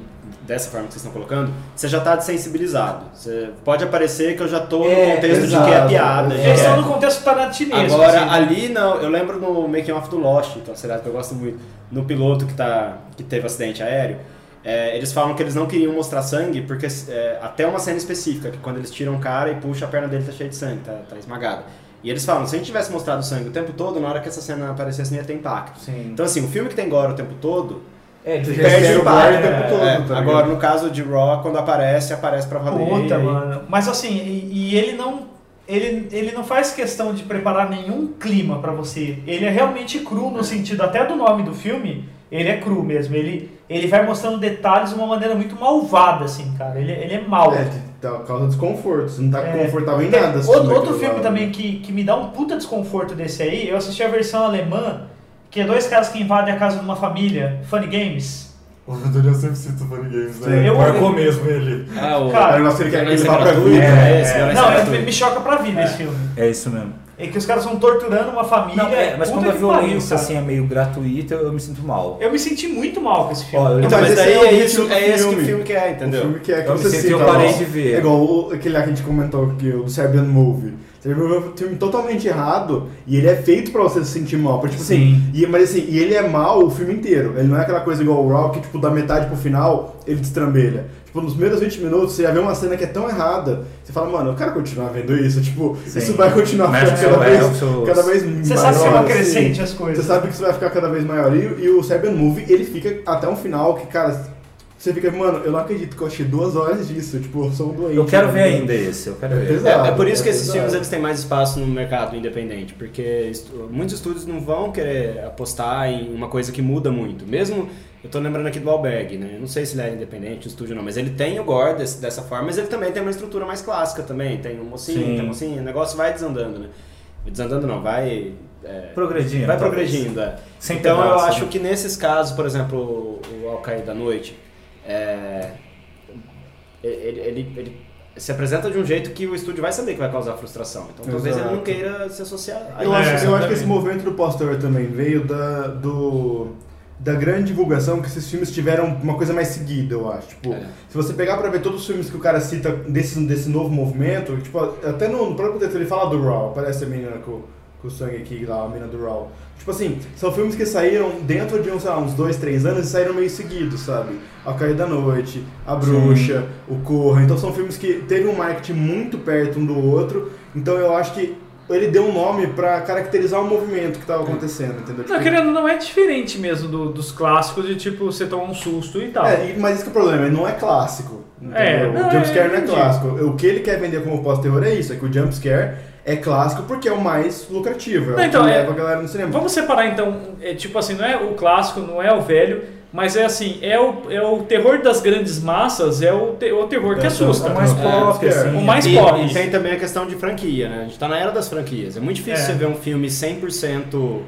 dessa forma que vocês estão colocando, você já tá desensibilizado. Você pode aparecer que eu já tô É, no contexto exato, de que é piada. é- estão no contexto tarantinesco. Agora, assim. ali não, eu lembro no making off do Lost, que é um seriado que eu gosto muito, no piloto que, tá, que teve acidente aéreo, é, eles falam que eles não queriam mostrar sangue, porque é, até uma cena específica, que quando eles tiram o cara e puxam a perna dele tá cheia de sangue, tá, tá esmagada. E eles falam, se a gente tivesse mostrado o sangue o tempo todo, na hora que essa cena aparecesse não ia ter impacto. Sim. Então assim, o filme que tem gore o tempo todo, É, ele perde o impacto. o tempo todo, É, tá agora, no caso de Raw, quando aparece, aparece pra valer. Puta, mano. Mas assim, e, e ele não. Ele, ele não faz questão de preparar nenhum clima pra você. Ele é realmente cru no sentido até do nome do filme. Ele é cru mesmo. Ele, ele vai mostrando detalhes de uma maneira muito malvada, assim, cara. Ele, ele é mau. É, tá- causa desconforto. Você não tá É. confortável em nada. assistindo Outro, outro aquilo filme lá, também que, que me dá um puta desconforto desse aí, eu assisti a versão alemã, que é dois caras que invadem a casa de uma família, Funny Games. O eu sempre cito Funny Games, Sim. né? Eu- Marcou mesmo ele. Ah, o... Cara, É um negócio que ele quer que ele Violência vá pra vida. é esse, violência Não, ele me choca pra vida esse filme. É isso mesmo. É que os caras vão torturando uma família. Não, é, mas quando a que pariu, violência assim é meio gratuita, eu me sinto mal. Eu me senti muito mal com esse filme. Eu- Então, Mas daí é o é, isso, é esse que o filme. filme quer, entendeu? O filme que é que Eu me você senti- cita eu lá, parei de ver. É igual o- aquele lá que a gente comentou aqui, o Serbian Movie. Movie é um filme totalmente errado e ele é feito pra você se sentir mal. Pra, tipo assim, Sim. e, mas assim, e ele é mal o filme inteiro. Ele não é aquela coisa igual o Raw que, tipo, da metade pro final, ele destrambelha. Tipo, nos primeiros 20 minutos, você já vê uma cena que é tão errada, você fala, mano, eu quero continuar vendo isso. Tipo, Sim. isso vai continuar ficando cada vez, é, o seu- cada vez Você maior. sabe que é uma assim. crescente as coisas. Você sabe que isso vai ficar cada vez maior. E, e o Serbian Movie, ele fica até um final que, cara, você fica, mano, eu não acredito que eu achei duas horas disso. Tipo, eu sou um doente. Eu quero né? ver ainda esse, eu quero É ver. pesado. É, é por isso que é esses pesado. filmes eles têm mais espaço no mercado independente, porque estu- muitos estúdios não vão querer apostar em uma coisa que muda muito. Mesmo, eu tô lembrando aqui do Alberg, né? Eu não sei se ele é independente, o estúdio não, mas ele tem o gore desse- dessa forma, mas ele também tem uma estrutura mais clássica também. Tem um mocinho, Sim. tem um mocinho, o negócio vai desandando, né? Desandando não, vai... é, Progredindo. Vai progredindo, é. Sem então eu pedaço, acho né? que nesses casos, por exemplo, o, o Ao Cair da Noite, é, ele, ele- ele se apresenta de um jeito que o estúdio vai saber que vai causar frustração. Então talvez ele não queira se associar a Eu, acho, eu acho que esse movimento do pós-terror também veio da, do, da grande divulgação que esses filmes tiveram uma coisa mais seguida, eu acho. Tipo, É. se você pegar pra ver todos os filmes que o cara cita desse, desse novo movimento, tipo, até no, no próprio texto ele fala do Raw, aparece a menina com, com o sangue aqui lá, a menina do Raw. Tipo assim, são filmes que saíram dentro de uns, lá, uns dois, três anos e saíram meio seguidos, sabe? A Cair da Noite, A Bruxa, O Corra. Então são filmes que teve um marketing muito perto um do outro. Então eu acho que ele deu um nome pra caracterizar o movimento que tava acontecendo, entendeu? Não, Tipo, querendo, não é diferente mesmo do- dos clássicos de tipo, você toma um susto e tal. É, mas isso que é o problema, não é clássico. É, não, o jumpscare é, não é clássico. O que ele quer vender como pós-terror é isso, é que o jumpscare é clássico porque é o mais lucrativo, é Não, o então, que é- leva a galera no cinema. Vamos separar então, é, tipo assim, não é o clássico, não é o velho, mas é assim, é o, é o terror das grandes massas, é o, te- o terror que É, assusta. É o mais É, pop, é. assim. O mais e, pop. e tem também a questão de franquia, né? A gente tá na era das franquias. É muito difícil É. você ver um filme 100%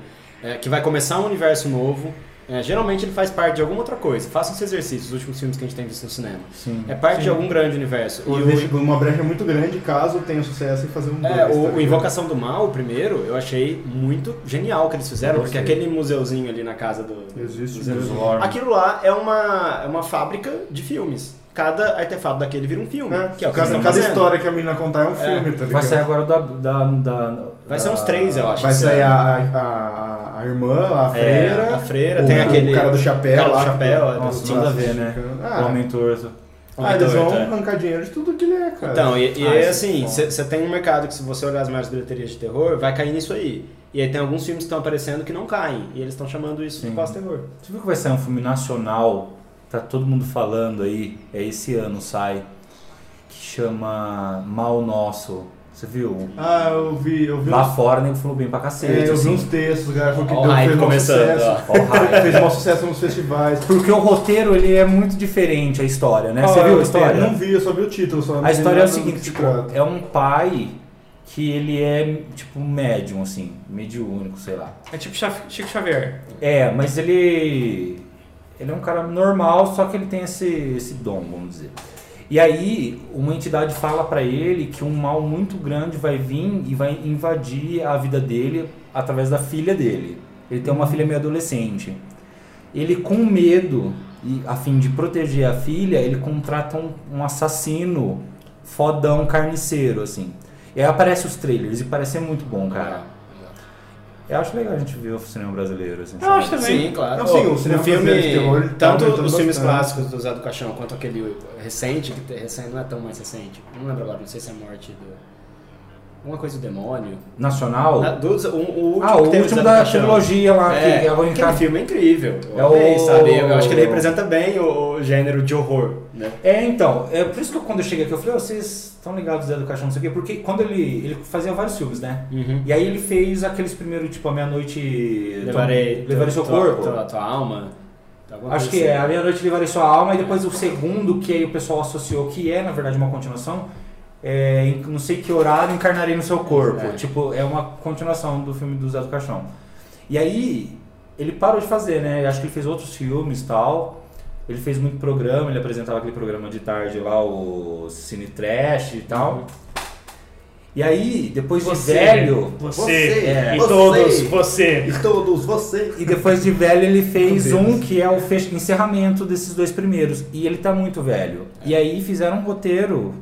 é, que vai começar um universo novo. É, geralmente ele faz parte de alguma outra coisa. Faça esse exercício, os últimos filmes que a gente tem visto no cinema. Sim. É parte Sim. de algum grande universo. E E deixa o, uma brecha muito grande caso tenha sucesso em fazer um é, dois, o, tá? Invocação do Mal, o primeiro, eu achei muito genial o que eles fizeram, porque aquele museuzinho ali na casa do. Existe. Lorne. Aquilo lá é uma, é uma fábrica de filmes. Cada artefato daquele vira um filme. É, que é o que cada, cada história que a menina contar é um É. filme, tá ligado? Vai sair agora da. da, da Vai da- ser uns três, eu acho. Vai sair a, a, a, irmã, a É, freira. a freira, o, tem aquele- O cara do chapéu cara do lá. chapéu, é, Nossa, nada a ver, né? esticando. O Ah, Homem Torto. ah, eles vão é. arrancar dinheiro de tudo que ele é, cara. Então, e, e Ah, é é assim, você tem um mercado que se você olhar as maiores bilheterias de terror, vai cair nisso aí. E aí tem alguns filmes que estão aparecendo que não caem. E eles estão chamando isso de Sim. pós-terror. Você viu que vai sair um filme nacional? Tá todo mundo falando aí. É esse ano sai. Que chama Mal Nosso. Você viu? Ah, eu vi, eu vi Lá uns, fora, nego falou bem pra cacete. é, eu vi assim. uns textos, cara, falou que o deu, hype fez começando, sucesso. Ó hype. fez mau sucesso nos festivais. Porque o roteiro ele é muito diferente a história, né? Qual Você viu a história? Eu não vi, eu só vi o título. Só não A história é o seguinte, tipo, é um pai que ele é tipo médium, assim, mediúnico, sei lá. É tipo Chico Xavier. É, mas ele. Ele é um cara normal, só que ele tem esse, esse dom, vamos dizer. E aí, uma entidade fala pra ele que um mal muito grande vai vir e vai invadir a vida dele através da filha dele. Ele tem uma filha meio adolescente. ele com medo e a fim de proteger a filha, ele contrata um, um assassino fodão carniceiro, assim. E aí aparece os trailers e parece ser muito bom, cara. Eu acho legal a gente ver o cinema brasileiro, assim. Eu sabe? acho também. Sim, claro. Não, sim, o cinema no filme, brasileiro de terror, tá tanto aumentando os filmes bastante. clássicos do Zé do Caixão quanto aquele recente, que te- recente não é tão mais recente. Não lembro agora, não sei se é a morte do. Alguma coisa do demônio. Nacional? Na- do- o, o último ah, o último da trilogia lá, É, que é o aquele Encanto. filme é incrível. Eu É o- sabe? Eu acho que ele representa bem o, o gênero de horror, né? É, então, é por isso que eu, quando eu cheguei aqui eu falei, "Ô, vocês estão ligados Zé do Caixão, não sei o quê, porque quando ele, ele fazia vários filmes, né? Uhum. E aí ele fez aqueles primeiros, tipo, a meia-noite... Levarei, Levarei seu tua, corpo. Tua, tua alma. alguma Acho que é, assim. a meia-noite levarei sua alma, e depois o segundo, que aí o pessoal associou, que é, na verdade, uma continuação, é, não sei que horário encarnarei no seu corpo. É. Tipo, é uma continuação do filme do Zé do Caixão. E aí, ele parou de fazer, né? Acho que ele fez outros filmes e tal. Ele fez muito programa, ele apresentava aquele programa de tarde lá, o Cine Trash e tal. E aí, depois de Você, velho. Você, é. e Você. todos, você. E todos vocês. E depois de velho ele fez um que é o encerramento desses dois primeiros. E ele tá muito velho. E aí fizeram um roteiro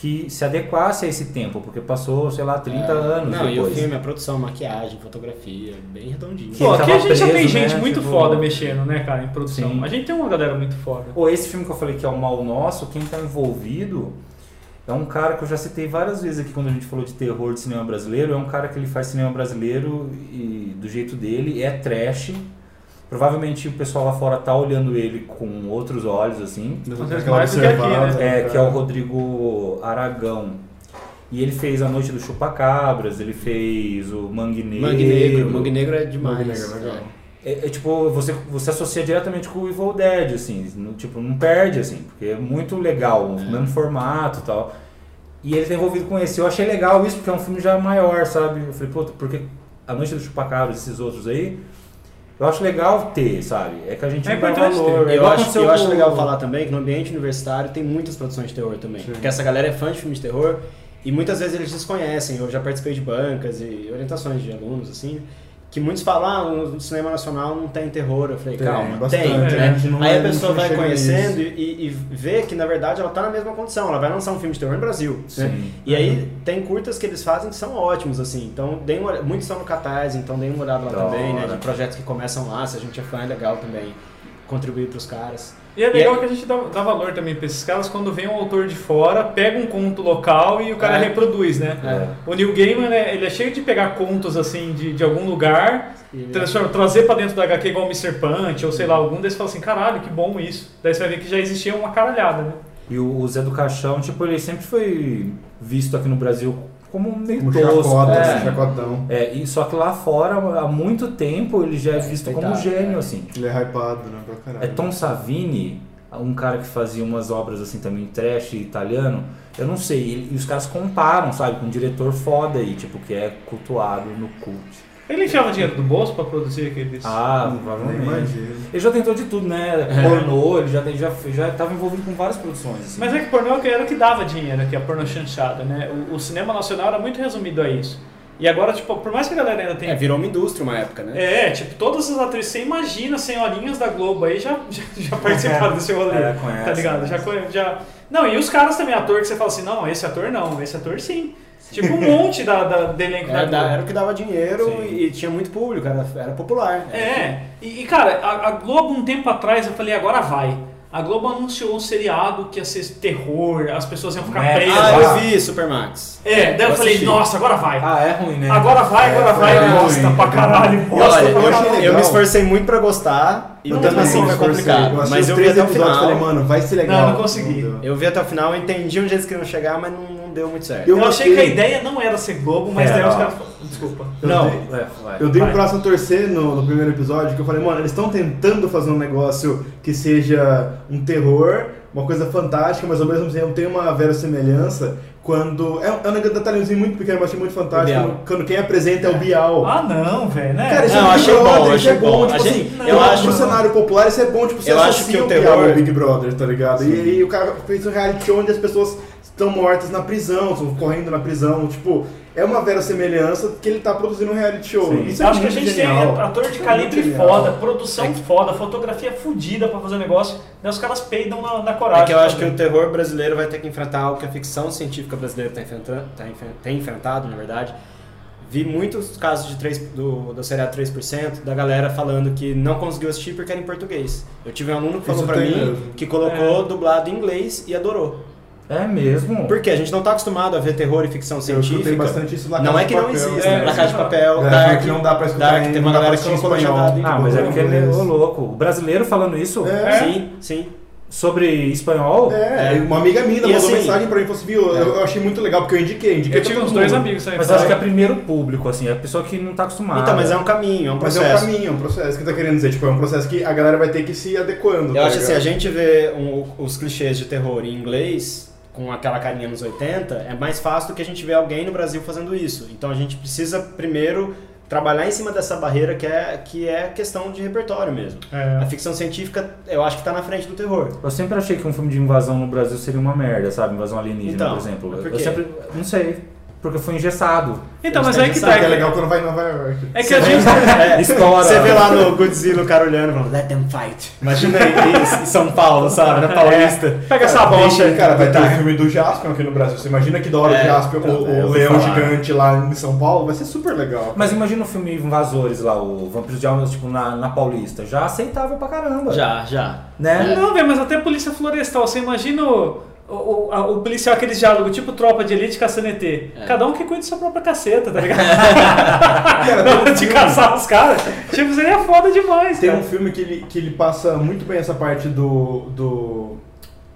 que se adequasse a esse tempo, porque passou, sei lá, 30 É. anos Não, e o depois. filme, a produção, maquiagem, fotografia, bem redondinho. Que Pô, aqui a gente já tem preso, gente né, muito tipo- foda mexendo, né, cara, em produção. Sim. A gente tem uma galera muito foda. Pô, esse filme que eu falei que é o Mal Nosso, quem tá envolvido é um cara que eu já citei várias vezes aqui quando a gente falou de terror de cinema brasileiro. É um cara que ele faz cinema brasileiro e do jeito dele, é trash. Provavelmente o pessoal lá fora tá olhando ele com outros olhos, assim. Mais do que aqui, né? É, que é o Rodrigo Aragão. E ele fez A Noite do Chupacabras, ele fez o Mangue Negro. Mangue Negro. Mangue Negro é demais. Mangue Negro é legal. É, é tipo, você, você associa diretamente com o Evil Dead, assim, no- tipo, não perde, assim, porque é muito legal, o mesmo formato e tal. E ele tá envolvido com esse. Eu achei legal isso, porque é um filme já maior, sabe? Eu falei, pô, porque A Noite do Chupacabras, esses outros aí, eu acho legal ter, sabe? É que a gente É não dá valor. ter. Eu igual acho, eu acho legal falar também que no ambiente universitário tem muitas produções de terror também. Porque essa galera é fã de filmes de terror e muitas vezes eles desconhecem. Eu já participei de bancas e orientações de alunos, assim, que muitos falam, ah, no cinema nacional não tem terror. Eu falei, Tem, calma, bastante, tem. né? né? Não Aí é- a pessoa a gente vai conhecendo e, e vê que, na verdade, ela tá na mesma condição. Ela vai lançar um filme de terror no Brasil. né? Sim. E aí tem curtas que eles fazem que são ótimos, assim. Então, deem uma, muitos estão no Catarse, então deem uma olhada lá Da também, né? De projetos que começam lá, se a gente é fã, é legal também contribuir pros caras. E é legal E que a gente dá, dá valor também pra esses caras quando vem um autor de fora, pega um conto local e o cara É. reproduz, né? É. O Neil Gaiman, né, ele é cheio de pegar contos assim de, de algum lugar, transforma- trazer pra dentro da HQ igual o Mr. Punch, ou sei lá, algum desses fala assim, caralho, que bom isso. Daí você vai ver que já existia uma caralhada, né? E o, o Zé do Caixão, tipo, ele sempre foi visto aqui no Brasil como meio Como tosco. chacota, é. assim, chacotão. É, e só que lá fora, há muito tempo, ele já é visto como respeitado, gênio, é. assim. Ele é hypado, né? Pra caralho. É Tom Savini, um cara que fazia umas obras assim também, trash italiano. Eu não sei, e, e os caras comparam, sabe, com um diretor foda aí, tipo, que é cultuado no cult. Ele enfiava dinheiro do bolso pra produzir aqueles... Ah, provavelmente. Ele já tentou de tudo, né? Pornô, ele já, já, já tava envolvido com várias produções. Assim. Mas é que pornô era o que dava dinheiro aqui, a pornô chanchada, né? O, o cinema nacional era muito resumido a isso. E agora, tipo, por mais que a galera ainda tenha É, virou uma indústria uma época, né? É, tipo, todas as atrizes, você imagina, senhorinhas da Globo aí já, já, já participaram desse rolê. É, conhece, tá ligado? Já, conhece. conhe- já. Não, e os caras também, ator que você fala assim, não, esse ator não, esse ator sim. Tipo, um monte da, da, do elenco da Era, Globo. da- era o que dava dinheiro e, e tinha muito público, era, era popular. É, e, e, cara, a, a Globo um tempo atrás, eu falei, agora vai. A Globo anunciou um seriado que ia ser terror, as pessoas iam ficar Né? presas. Ah, eu vi Supermax. É, daí eu Eu falei, assisti. nossa, agora vai. Ah, é ruim, né? Agora vai, agora É, vai, foi bosta ruim. pra caralho, bosta olha, pra caralho. eu, me esforcei muito pra gostar e mesmo também assim foi complicado. Eu Mas eu vi até o e final. falei, mano, vai ser legal. Não, não consegui. Eu vi até o final, eu entendi onde eles queriam chegar, mas não, não deu muito certo. Eu Eu achei que a ideia não era ser Globo, mas É, daí os caras desculpa. Eu Não, dei- é, vai. Eu dei Vai. um braço a torcer no, no primeiro episódio, que eu falei, mano, eles estão tentando fazer um negócio que seja um terror, uma coisa fantástica, mas ao mesmo tempo tem uma verossemelhança quando... É, um- é um detalhezinho muito pequeno, mas achei muito fantástico, Bial. quando, quando quem apresenta é o Bial. Ah, não, velho, né? Cara, isso Não, é Big achei Brother, bom, isso achei é bom, bom. tipo A assim, gente- eu eu acho no cenário popular isso é bom, tipo, você Eu acho que o Bial terror- ao Big Brother, tá ligado? E aí o cara fez um reality show onde as pessoas estão mortas na prisão, estão correndo na prisão. Tipo, é uma vera semelhança que ele tá produzindo um reality show. Sim. Isso Eu é acho que a gente genial. tem ator de Isso é calibre foda, produção foda, fotografia fodida pra fazer negócio, né? Os caras peidam na, na coragem. É que eu acho que também. o terror brasileiro vai ter que enfrentar algo que a ficção científica brasileira tá enfrentando, tá enfe- tem enfrentado, na verdade. Vi muitos casos de 3, do, do seriado 3% da galera falando que não conseguiu assistir porque era em português. Eu tive um aluno que falou Isso pra tem mim mesmo. que colocou dublado em inglês e adorou. É mesmo? Porque a gente não tá acostumado a ver terror e ficção Eu científica. bastante isso na Não é que não Papel. existe, É, né? Na Casa de Papel, Galera Dark, que não dá pra escutar Dark, em- tem não uma galera que assistir colocou em espanhol. legendado em Ah, mas é porque ele é louco. O brasileiro falando isso É. Sim, sim. sobre espanhol. É, É. uma amiga minha mandou assim- mensagem pra mim e falou assim, viu, É. eu, eu achei muito legal, porque eu indiquei, indiquei Eu tive uns dois amigos também. Mas que acho que é primeiro público, assim, é a pessoa que não tá acostumada. Então, mas é um caminho, é um Mas é processo. um caminho, é um processo que tá querendo dizer, tipo, é um processo que a galera vai ter que ir se adequando. Eu tá acho assim, ligado? a gente vê um- os clichês de terror em inglês, com aquela carinha nos 80, é mais fácil do que a gente ver alguém no Brasil fazendo isso. Então a gente precisa primeiro trabalhar em cima dessa barreira que é, que é questão de repertório mesmo. É. A ficção científica, eu acho que tá na frente do terror. Eu sempre achei que um filme de invasão no Brasil seria uma merda, sabe? Invasão alienígena, Então, por exemplo. por eu quê? sempre. Não sei. Porque foi engessado. Então, mas aí que tá. que é legal quando vai em Nova York. É que a gente. É, Estoura. Você vê lá no Godzilla o cara olhando e falando, let them fight. Imagina aí em São Paulo, sabe? Na Paulista. Pega essa Cara, deixa- Cara, vai ter o filme do Jaspion aqui no Brasil. Você imagina que da hora É, o Jaspion, o, é, o leão falar. gigante lá em São Paulo, vai ser super legal. Mas imagina o filme Invasores lá, o Vampiros de Almas, tipo, na, na Paulista. Já aceitável pra caramba. Já, já. Né? Não, velho, mas até polícia florestal. Você imagina o, o, o, a- o policial, aqueles diálogos, tipo tropa de elite caçando ET. É. Cada um que cuida de sua própria caceta, tá ligado? Cara, um de filme- caçar os caras. Tipo, seria foda demais, Tem cara. um filme que ele, que ele passa muito bem essa parte do. do.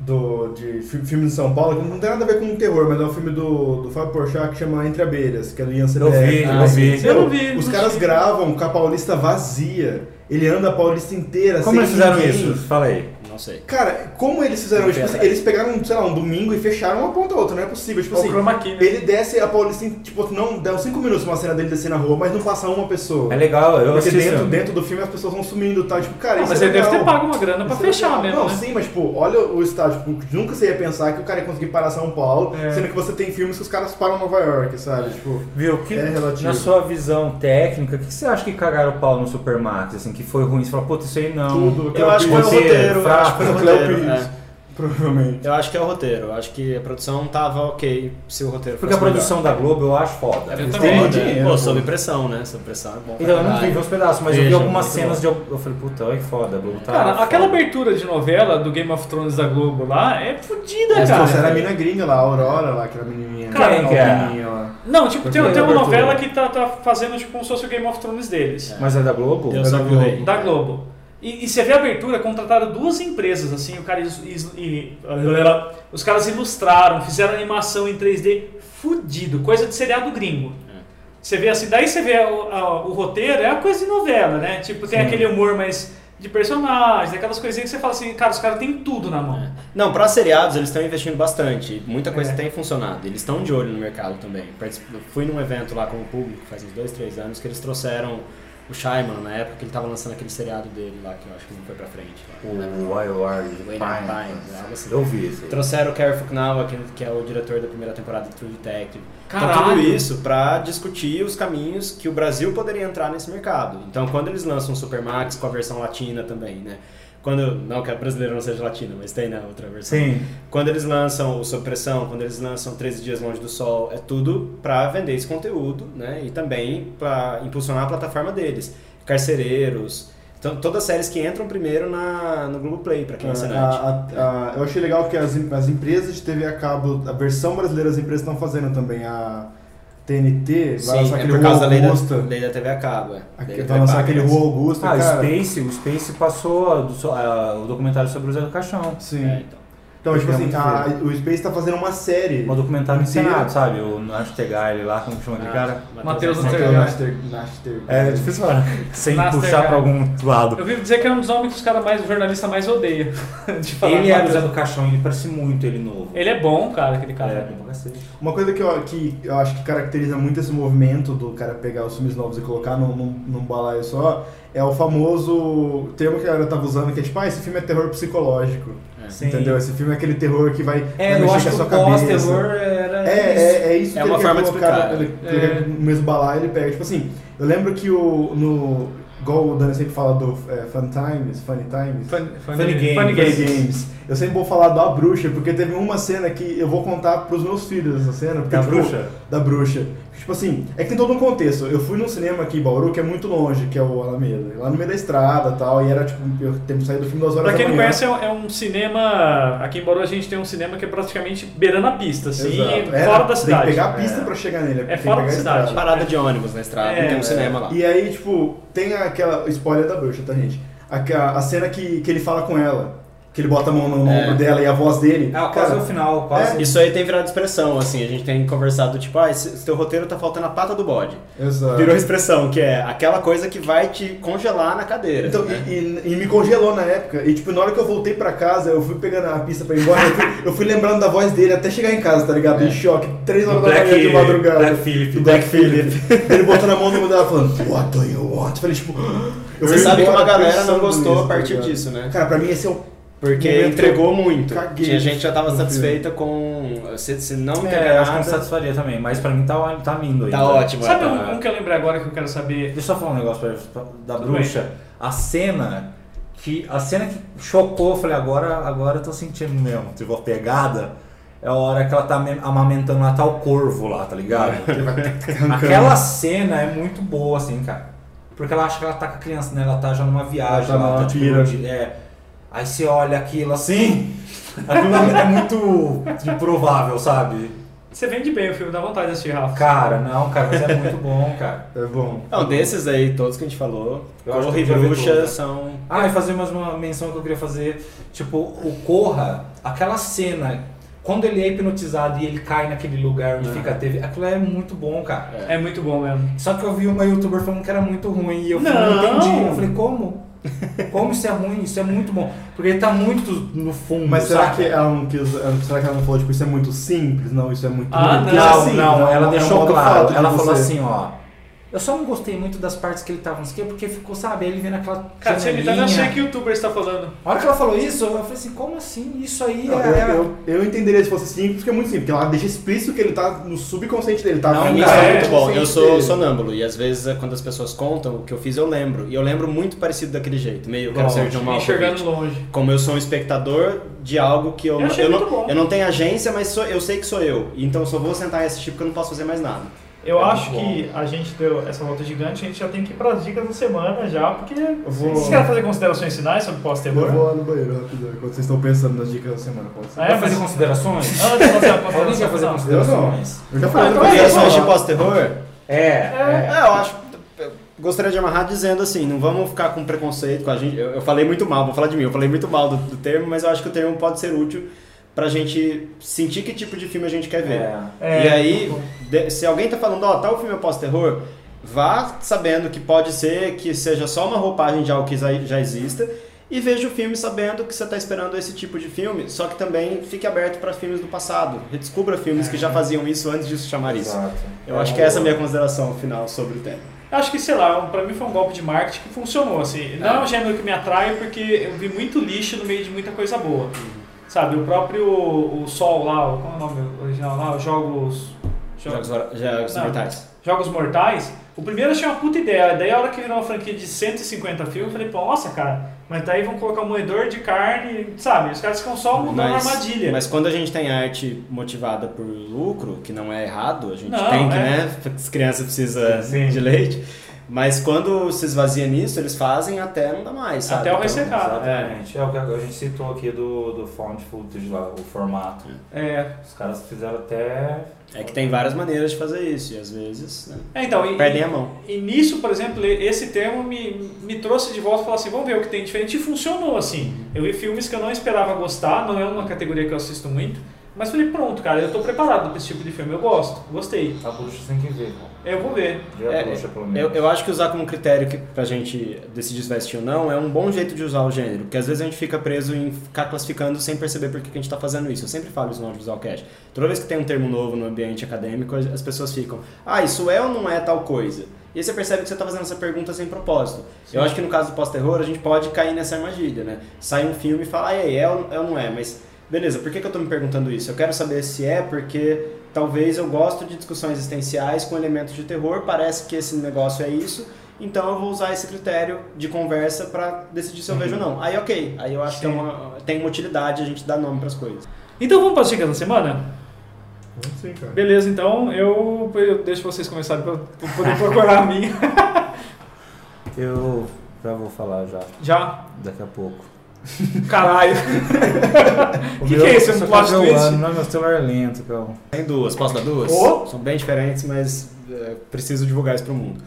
do de fi- filme de São Paulo, que não tem nada a ver com terror, mas é um filme do, do Fábio Porchat que chama Entre Abelhas, que é do Ian Eu Seberg. vi, Ah, eu sim. vi. Eu Os caras vi. gravam com a Paulista vazia. Ele anda a Paulista inteira Como sem eles fizeram ninguém. isso? Fala aí. Não sei. Cara, como eles fizeram isso? Tipo assim, eles pegaram, sei lá, um domingo e fecharam uma ponta a outra, não é possível. Tipo O assim, chroma key, né? ele desce a Paulista, em, tipo, não, dá uns 5 minutos uma cena dele descer na rua, mas não passa uma pessoa. É legal, eu Porque assisti. dentro, dentro do filme as pessoas vão sumindo e tal. Tipo, cara, Ah, isso mas é ele deve ter pago uma grana pra Isso é fechar legal. mesmo, Não, né? sim, mas tipo, olha o estádio. Tipo, nunca você ia pensar que o cara ia conseguir parar São Paulo, É. sendo que você tem filmes que os caras param Nova York, sabe? Tipo, Viu? Que, É relativo. na sua visão técnica, o que, você acha que cagaram o pau no Supermax? Assim, que foi ruim? Você fala, puta, isso aí não. Tudo. Eu acho que foi o Roteiro, roteiro, eu acho que foi o Foi o Cleo roteiro. Pires, é. provavelmente. Eu acho que é o roteiro. Eu acho que a produção tava ok se o roteiro Porque a fosse produção da Globo eu acho foda. Eu Eles também. têm- dinheiro, Pô, sob pressão, né? Sob pressão é bom. Então, eu não vi os pedaços, mas eu vi Veja, algumas cenas bom. de. Eu eu falei, puta, olha que foda, a Globo tá. Cara, aquela foda. abertura de novela do Game of Thrones da Globo lá é fodida, cara. trouxeram a mina gringa lá, a Aurora lá, aquela menininha. Cara, aquela que é? lá. Não, tipo, tem, tem uma é novela que tá, tá fazendo tipo como se fosse o Game of Thrones deles. Mas é da Globo? Eu É da Globo. Da Globo. E, e você vê a abertura, contrataram duas empresas, assim, o cara is- is- e, os caras ilustraram, fizeram animação em 3D fudido, coisa de seriado gringo. Você vê assim, daí você vê o, a- o roteiro, é uma coisa de novela, né? Tipo, tem Sim. aquele humor mais de personagens, aquelas coisinhas que você fala assim, cara, os caras têm tudo na mão. Não, para seriados eles estão investindo bastante. Muita coisa É. tem funcionado. Eles estão de olho no mercado também. Fui num evento lá com o público faz uns dois, três anos que eles trouxeram o Shyamalan na época que ele tava lançando aquele seriado dele lá que eu acho que não foi pra frente. lá. O Wild Wayne Pine. Pines, algo assim. Eu vi isso aí. Trouxeram o Kerry Fukunawa, que, que é o diretor da primeira temporada de True Detective. Então Caralho! tudo isso pra discutir os caminhos que o Brasil poderia entrar nesse mercado. Então quando eles lançam o Supermax com a versão latina também, né? Quando, não que a brasileira não seja latina, mas tem na outra versão. Sim. Quando eles lançam o Sob Pressão, quando eles lançam 13 Dias Longe do Sol, é tudo pra vender esse conteúdo, né? E também pra impulsionar a plataforma deles. Carcereiros, então, todas as séries que entram primeiro na, no Globoplay, pra quem é assinante. A- a- a- eu achei legal que as, as empresas de TV a cabo, a versão brasileira das empresas estão fazendo também. A TNT vai Sim, lançar é aquele por Rua causa da lei da, Augusta. lei da TV a cabo. é. Aqui- Vai lançar aquele né? Rua Augusta, Ah, o cara. Space, o Space passou do, a- o documentário sobre o Zé do Caixão. Sim. É, então. Então, tipo É assim, a- o Space tá fazendo uma série. Um documentário encenado, sabe? O Nastegar, ele lá, como chama aquele Ah, cara? Matheus. Naster, Naster, É difícil falar. Sem Nastegar. puxar pra algum lado. Eu vi dizer que é um dos homens que os caras mais, o jornalista mais odeia. de falar Ele é o Zé do Caixão, ele parece muito ele novo. Ele é bom, cara, aquele cara. É, bom pra cacete. Uma coisa que eu, que eu acho que caracteriza muito esse movimento do cara pegar os filmes novos e colocar num, num, num balaio só é o famoso termo que a galera tava usando, que é tipo, ah, esse filme é terror psicológico. Sim. Entendeu? Esse filme é aquele terror que vai, É, vai eu mexer acho com que a o sua cabeça. pós-terror era É, é, é isso É que uma ele forma quer de colocar, explicar. Ele, ele É. quer no mesmo balaio ele pega. Tipo assim, eu lembro que o, no, igual o Dani sempre fala do é, Fun Times, Funny Times, Funny, Funny Games. Funny Funny Games. Games. Eu sempre vou falar da bruxa, porque teve uma cena que eu vou contar pros meus filhos essa cena. Porque, Da tipo, bruxa? Da bruxa. Tipo assim, é que tem todo um contexto. Eu fui num cinema aqui em Bauru, que é muito longe, que é o Alameda. Lá no meio da estrada e tal, e era tipo, eu tenho que sair do filme duas horas Pra quem da não conhece, é um- é um cinema. Aqui em Bauru a gente tem um cinema que é praticamente beirando a pista, assim, Exato. É, fora da Tem cidade. que pegar a pista É. pra chegar nele. É tem que fora da cidade. estrada. Parada de ônibus na estrada, É, tem um é. cinema lá. E aí, tipo, tem aquela. Spoiler da bruxa, tá, gente? A, a cena que, que ele fala com ela. Que ele bota a mão no, no É. ombro dela e a voz dele. É, quase Cara, o final, quase. Isso aí tem virado expressão, assim, a gente tem conversado, tipo, ah, esse, esse teu roteiro tá faltando a pata do bode. Exato. Virou expressão, que é aquela coisa que vai te congelar na cadeira. Então, né? e, e- e me congelou na época. E, tipo, na hora que eu voltei pra casa, eu fui pegando a pista pra ir embora. eu, fui, eu fui lembrando da voz dele até chegar em casa, tá ligado? Em choque. Três horas da manhã de madrugada. Black Phillip. do Black Phillip. ele botando a mão no mundo dela falando, What do you want? Eu falei, tipo. eu Você sabe que uma galera não gostou a tá partir disso, né? Cara, pra mim esse é o. Porque entregou muito. caguei Tinha gente que já tava no satisfeita com. Se, se não É, entregar eu acho que me nada. satisfaria também, mas pra mim tá, tá lindo ainda. Tá ótimo, Sabe é, um, tá. um que eu lembrei agora que eu quero saber? Deixa eu só falar um negócio pra, pra- da Tudo bruxa. A cena que. A cena que chocou, eu falei, agora, agora eu tô sentindo mesmo, tipo, a pegada. É a hora que ela tá me- amamentando lá, tá o corvo lá, tá ligado? Aquela cena é muito boa, assim, cara. Porque ela acha que ela tá com a criança, né? Ela tá já numa viagem, Ela tá lá, numa tá, tipo, é. Aí você olha aquilo assim, aquilo é muito improvável, sabe? Você vende bem o filme, dá vontade de assistir, Rafa. Cara, não, cara, mas é muito bom, cara. É bom. Não, desses aí, todos que a gente falou, Eu acho Corra e Bruxa são. Ah, e fazer mais uma menção que eu queria fazer. Tipo, o Corra, aquela cena, quando ele é hipnotizado e ele cai naquele lugar onde É. fica a TV, aquilo é muito bom, cara. É muito bom mesmo. Só que eu vi uma youtuber falando que era muito ruim e eu falei, Não. não entendi. Eu falei, como? Como isso é ruim? Isso é muito bom. Porque ele tá muito no fundo. Mas será que, ela não quis, será que ela não falou, tipo, isso é muito simples? Não, isso é muito Ah, não. É Não, não, é um- ela é um deixou claro. Ela falou assim, ó. Eu só não gostei muito das partes que ele tava, não sei o quê, porque ficou, sabe, ele vendo aquela. Cara, você me tá janelinha. achando que youtuber está falando. A hora que ela falou isso, eu falei assim, como assim? Isso aí Não, é. eu, eu, eu entenderia se fosse simples, porque é muito simples, porque ela deixa explícito que ele tá no subconsciente dele, tá? Não, isso é é, muito bom. Eu sou dele. sonâmbulo e às vezes quando as pessoas contam o que eu fiz eu lembro. E eu lembro muito parecido daquele jeito, meio quero ser John Malkovich. Enxergando longe. Como eu sou um espectador de algo que eu, Eu achei eu, muito não, bom. eu não tenho agência, mas sou- eu sei que sou eu. Então eu só vou sentar e assistir porque eu não posso fazer mais nada. Eu É acho que a gente deu essa volta gigante, a gente já tem que ir para as dicas da semana já, porque vou- vocês querem fazer considerações finais sobre Eu pós-terror? vou lá no banheiro rapidão, enquanto vocês estão pensando nas dicas da semana. Pode ser? Ah, é? Vai fazer considerações? Antes de fazer Alguém quer fazer considerações? Eu já falei Ah, no então é Considerações de pós-terror? É, é. É, eu acho. eu gostaria de amarrar dizendo assim, não vamos ficar com preconceito com a gente. Eu, eu falei muito mal, vou falar de mim, eu falei muito mal do, do termo, mas eu acho que o termo pode ser útil pra gente sentir que tipo de filme a gente quer ver. É. É, e aí, de- se alguém tá falando, ó, tal filme é pós-terror, vá sabendo que pode ser que seja só uma roupagem de algo que já, já exista. E veja o filme sabendo que você está esperando esse tipo de filme, só que também fique aberto para filmes do passado. Redescubra filmes que já faziam isso antes de se chamar isso. Exato. Eu acho que essa é a minha consideração final sobre o tema. Eu acho que, sei lá, pra mim foi um golpe de marketing que funcionou, assim. Não é um gênero que me atrai porque eu vi muito lixo no meio de muita coisa boa. Sabe, o próprio o Sol lá, qual é o nome original lá? Os Jogos... Jogos, Jogos Não. Mortais. Jogos Mortais. O primeiro eu achei uma puta ideia. Daí a hora que virou uma franquia de 150 filmes, eu falei, pô, nossa, cara, mas daí vão colocar um moedor de carne, sabe? Os caras ficam só mudando a armadilha. mas quando a gente tem arte motivada por lucro, que não é errado, a gente Não, tem que, é. né? As crianças precisam Sim. de leite. Mas quando se esvazia nisso, eles fazem até não dá mais, sabe? Até o Então, ressecar. Exatamente. É o que a gente citou aqui do, do found footage lá, o formato. É. Os caras fizeram até. É que tem várias maneiras de fazer isso, e às vezes né, É, então, e, perdem a mão. E nisso, por exemplo, esse termo me, me trouxe de volta e falou assim, vamos ver o que tem diferente. E funcionou, assim. Eu vi filmes que eu não esperava gostar, não é uma categoria que eu assisto muito. Mas falei, pronto, cara, eu tô preparado pra esse tipo de filme, eu gosto, gostei. A bruxa tem que ver, cara. Eu vou ver. Ver a É, bruxa, pelo Eu, menos. eu acho que usar como critério que, pra gente decidir se vai assistir ou não é um bom jeito de usar o gênero, porque às vezes a gente fica preso em ficar classificando sem perceber por que que a gente tá fazendo isso. Eu sempre falo isso no Audiovisual Cast. Toda vez que tem um termo novo no ambiente acadêmico, as as pessoas ficam, ah, isso é ou não é tal coisa? E aí você percebe que você tá fazendo essa pergunta sem propósito. Eu acho que no caso do pós-terror a gente pode cair nessa armadilha, né? Sai um filme e fala, ah, aí, é ou é ou não é? Mas, beleza, por que, que eu tô me perguntando isso? Eu quero saber se é porque talvez eu gosto de discussões existenciais com elementos de terror, parece que esse negócio é isso, então eu vou usar esse critério de conversa pra decidir se eu vejo ou não. Aí, ok. Aí eu acho que é uma- tem uma utilidade a gente dar nome pras coisas. Então vamos para as dicas da semana? Vamos sim, cara. Beleza, então eu, eu deixo vocês começarem para poder procurar a minha. Eu já vou falar já, Já? daqui a pouco. Caralho. O Que que é isso? Um só plot twist? ano, Não, meu celular é lento, calma. Tem duas, posso dar duas? Oh! São bem diferentes, mas é, preciso divulgar isso pro mundo.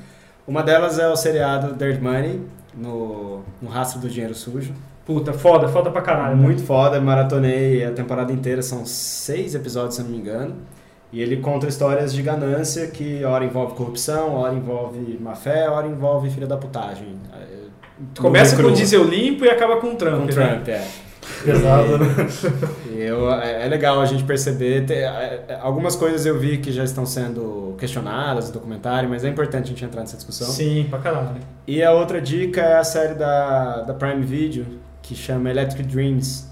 Uma delas é o seriado Dirt Money, no, no Rastro do Dinheiro Sujo. Puta, foda, foda pra caralho. né? Muito foda, maratonei a temporada inteira, são seis episódios, se eu não me engano. E ele conta histórias de ganância que hora envolve corrupção, hora envolve má fé, hora envolve filha da putagem. É, Começa com diesel limpo e acaba com o Trump. Com né? Trump, é. Pesado, né? Eu, é, é legal a gente perceber. ter- é, é, algumas coisas eu vi que já estão sendo questionadas no documentário, mas é importante a gente entrar nessa discussão. Sim, pra caralho. E a outra dica é a série da, da Prime Video, que chama Electric Dreams.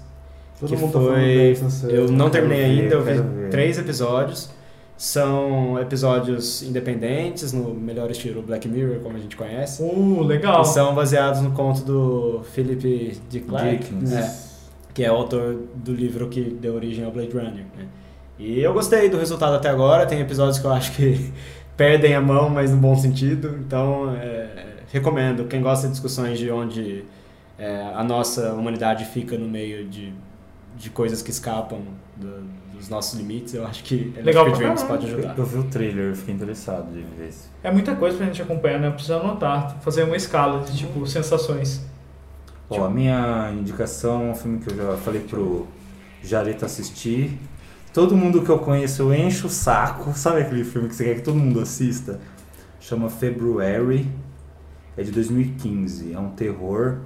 Todo que mundo tá falando foi. série. eu não terminei ver, ainda, eu vi ver. três episódios. São episódios independentes, no melhor estilo Black Mirror, como a gente conhece. Uh, legal. E são baseados no conto do Philip Dick Dickens. é, que é o autor do livro que deu origem ao Blade Runner. né? E eu gostei do resultado até agora. Tem episódios que eu acho que perdem a mão, mas no bom sentido. Então, é, recomendo. Quem gosta de discussões de onde é, a nossa humanidade fica no meio de, de coisas que escapam do- dos nossos limites, eu acho que Legal pra Dreams caralho. pode Eu, ajudar. eu vi o trailer, eu fiquei interessado de ver esse. É muita coisa pra gente acompanhar, né? Precisa anotar, fazer uma escala de tipo sensações. Ó, a minha indicação é um filme que eu já falei pro Jareta assistir. Todo mundo que eu conheço eu encho o saco. Sabe aquele filme que você quer que todo mundo assista? Chama February. É de 2015. É um terror.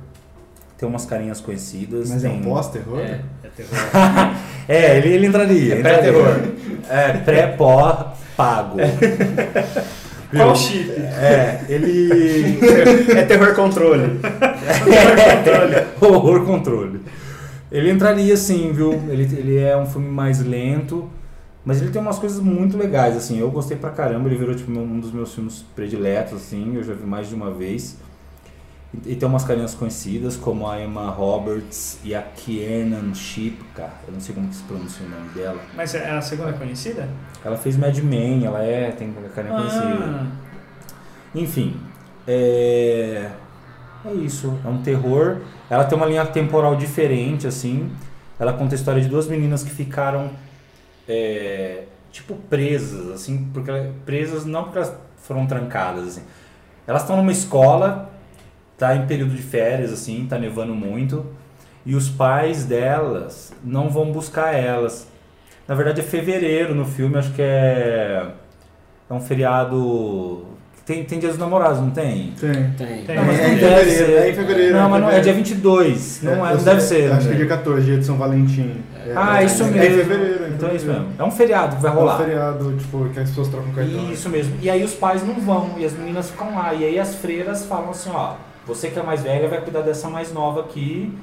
Tem umas carinhas conhecidas. Mas é tem... um pós-terror? É, é terror. É, ele, ele entraria. É pré-terror. É, pré-pó pago. Qual chip? É, ele. é terror controle. Horror controle. Ele entraria sim, viu? Ele, ele é um filme mais lento, mas ele tem umas coisas muito legais, assim. Eu gostei pra caramba, ele virou tipo um dos meus filmes prediletos, assim. Eu já vi mais de uma vez. E, e tem umas carinhas conhecidas, como a Emma Roberts e a Kiernan Shipka. Eu não sei como que se pronuncia o nome dela. Mas é a segunda conhecida? Ela fez Mad Men, ela é, tem carinha conhecida. Ah, Enfim, é... é isso. É um terror. Ela tem uma linha temporal diferente, assim. Ela conta a história de duas meninas que ficaram, é, tipo, presas, assim, porque ela- presas não porque elas foram trancadas, assim. Elas estão numa escola, tá em período de férias, assim, tá nevando muito, e os pais delas não vão buscar elas. Na verdade é fevereiro no filme, acho que é, é um feriado. Tem, tem Dia dos Namorados, não tem? Tem. Tem. Tem. Não, mas É não em deve fevereiro, ser. é em fevereiro, Não, é em mas não, é dia 22. Não, é, não sei, deve ser. Acho que é né? dia 14, dia de São Valentim. Ah, É, isso é, mesmo. É em fevereiro. Então é isso mesmo. É um feriado que vai É um rolar. feriado, tipo, que as pessoas trocam cartão. Isso mesmo. E aí os pais não vão e as meninas ficam lá. E aí as freiras falam assim, ó, você que é mais velha vai cuidar dessa mais nova aqui.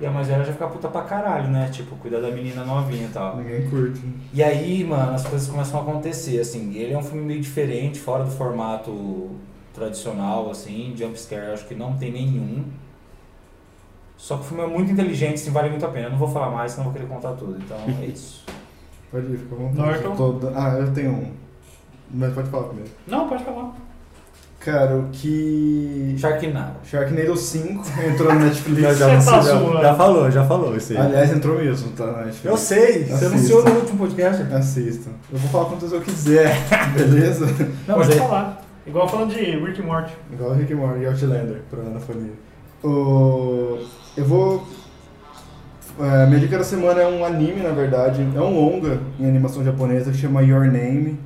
E a mais velha já fica puta pra caralho, né? Tipo, cuidar da menina novinha e tal. Ninguém curte. E aí, mano, as coisas começam a acontecer, assim. Ele é um filme meio diferente, fora do formato tradicional, assim. Jumpscare, acho que não tem nenhum. Só que o filme é muito inteligente, assim, vale muito a pena. Eu não vou falar mais, senão eu vou querer contar tudo. Então, é isso. Pode ir, fica à vontade. Norton? Eu tô da- Ah, eu tenho um. Mas pode falar primeiro. Não, pode falar. Cara, o que. Sharknado. Sharknado 5 entrou no Netflix. Já, Você tá zoando. falou, já falou isso aí. Aliás, entrou mesmo, tá na Netflix. Eu sei, você Assista. anunciou no último podcast. Assista. Eu vou falar quantas eu quiser, beleza? Não, pode é, falar. Igual falando de Rick e Morty. Igual Rick and Morty e Outlander, pra Ana Fonia. O... Eu vou... É, minha dica da semana é um anime, na verdade. É um longa em animação japonesa que chama Your Name.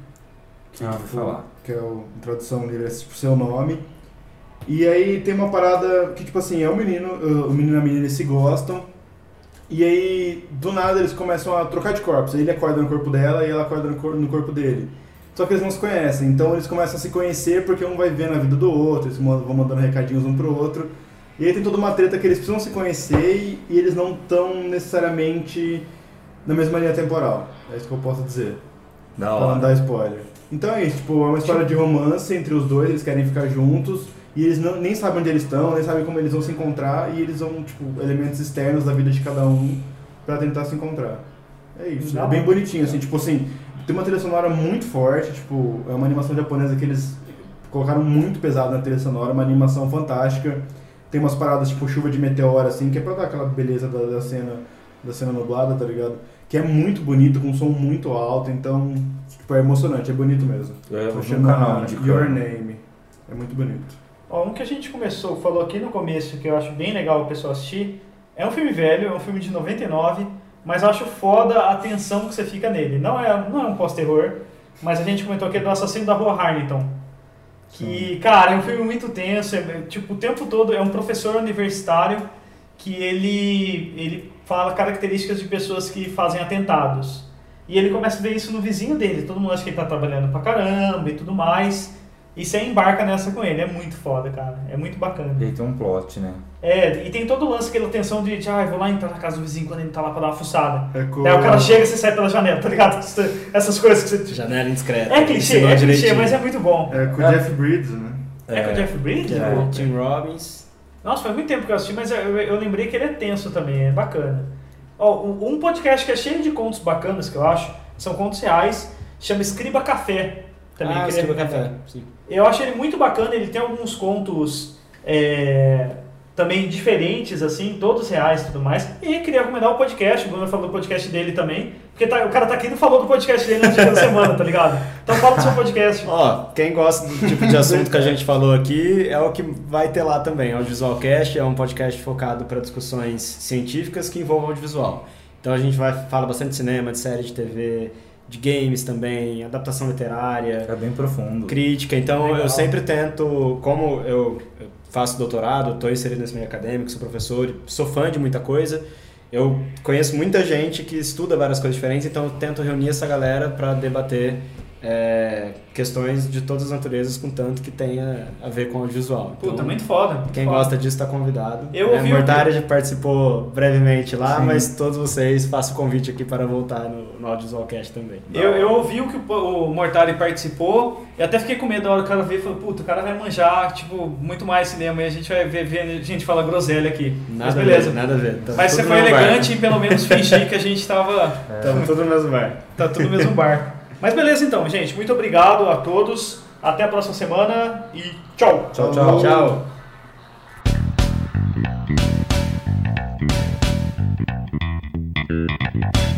Que, Ah, vou falar. Que é o, em tradução livre, é tipo seu nome. E aí tem uma parada que, tipo assim, é um menino, o menino e a menina eles se gostam. E aí, do nada, eles começam a trocar de corpos. Ele acorda no corpo dela e ela acorda no, cor- no corpo dele. Só que eles não se conhecem, então eles começam a se conhecer porque um vai vendo a vida do outro, eles vão mandando recadinhos um pro outro. E aí tem toda uma treta que eles precisam se conhecer e, eles não estão necessariamente na mesma linha temporal. É isso que eu posso dizer. Da Pra não dar spoiler. Então é isso, tipo, é uma história de romance entre os dois, eles querem ficar juntos e eles não, nem sabem onde eles estão, nem sabem como eles vão se encontrar e eles vão, tipo, elementos externos da vida de cada um pra tentar se encontrar. É isso, Da é bem bonitinho, assim, tipo assim, tem uma trilha sonora muito forte, tipo, é uma animação japonesa que eles colocaram muito pesado na trilha sonora, uma animação fantástica. Tem umas paradas tipo chuva de meteoro, assim, que é pra dar aquela beleza da, da cena da cena nublada, tá ligado? Que é muito bonito, com um som muito alto, então, tipo, é emocionante, é bonito mesmo. Eu vou no Chama canal de Your Name. É muito bonito. Ó, um que a gente começou, falou aqui no começo, que eu acho bem legal o pessoal assistir, é um filme velho, é um filme de 99, mas eu acho foda a tensão que você fica nele. Não é, não é um pós-terror, mas a gente comentou aqui do Assassino da Rua Harrington. Que, cara, é um filme muito tenso, é, é, tipo, o tempo todo é um professor universitário que ele, ele fala características de pessoas que fazem atentados. E ele começa a ver isso no vizinho dele. Todo mundo acha que ele tá trabalhando pra caramba e tudo mais. E você embarca nessa com ele. É muito foda, cara. É muito bacana. E aí tem um plot, né? É, e tem todo o lance, aquela tensão de, de ah, eu vou lá entrar na casa do vizinho quando ele tá lá pra dar uma fuçada. É com... Daí o cara chega e você sai pela janela, tá ligado? Essas coisas que você. Janela indiscreta. É clichê, é clichê, mas é muito bom. É com o É. Jeff Bridges, né? É, com o Jeff Bridges? É, pô? Tim Robbins. Nossa, faz muito tempo que eu assisti, mas eu, eu- eu lembrei que ele é tenso também, é bacana. Ó, um, um podcast que é cheio de contos bacanas, que eu acho, são contos reais, chama Escriba Café. Também, ah, ele é- Escriba Café. Sim. Eu acho ele muito bacana, ele tem alguns contos é, também diferentes, assim, todos reais e tudo mais. E queria recomendar o podcast, o Bruno falou do podcast dele também, porque tá- o cara tá aqui e não falou do podcast dele dia da semana, tá ligado? Então fala do seu podcast. Ó, quem gosta do tipo de assunto que a gente falou aqui é o que vai ter lá também. Audiovisualcast é um podcast focado para discussões científicas que envolvam audiovisual. Então a gente vai fala bastante de cinema, de série de TV, de games também, adaptação literária, É bem profundo. crítica. Então Legal. eu sempre tento, como eu eu faço doutorado, estou inserido nesse meio acadêmico, sou professor, sou fã de muita coisa. Eu conheço muita gente que estuda várias coisas diferentes, então eu tento reunir essa galera para debater é, questões de todas as naturezas, com tanto que tenha a ver com o audiovisual. Então, Puta, muito foda. muito quem foda. gosta disso está convidado. Eu é, ouvi o- Mortari já participou brevemente lá, Sim. mas todos vocês faço o convite aqui para voltar no, no Audiovisualcast também. Eu, eu ouvi o que o, o Mortari participou e até fiquei com medo da hora que o cara veio e falou, puta, o cara vai manjar, tipo, muito mais cinema e a gente vai ver, ver a gente fala groselha aqui. Mas Nada beleza. a ver, nada a ver. Tá Mas você foi elegante e pelo menos fingir que a gente tava... barco. Tamo tudo no mesmo bar. Tá tudo no mesmo barco. Mas beleza então, gente. Muito obrigado a todos. Até a próxima semana e tchau. Tchau, tchau. Tchau. Thank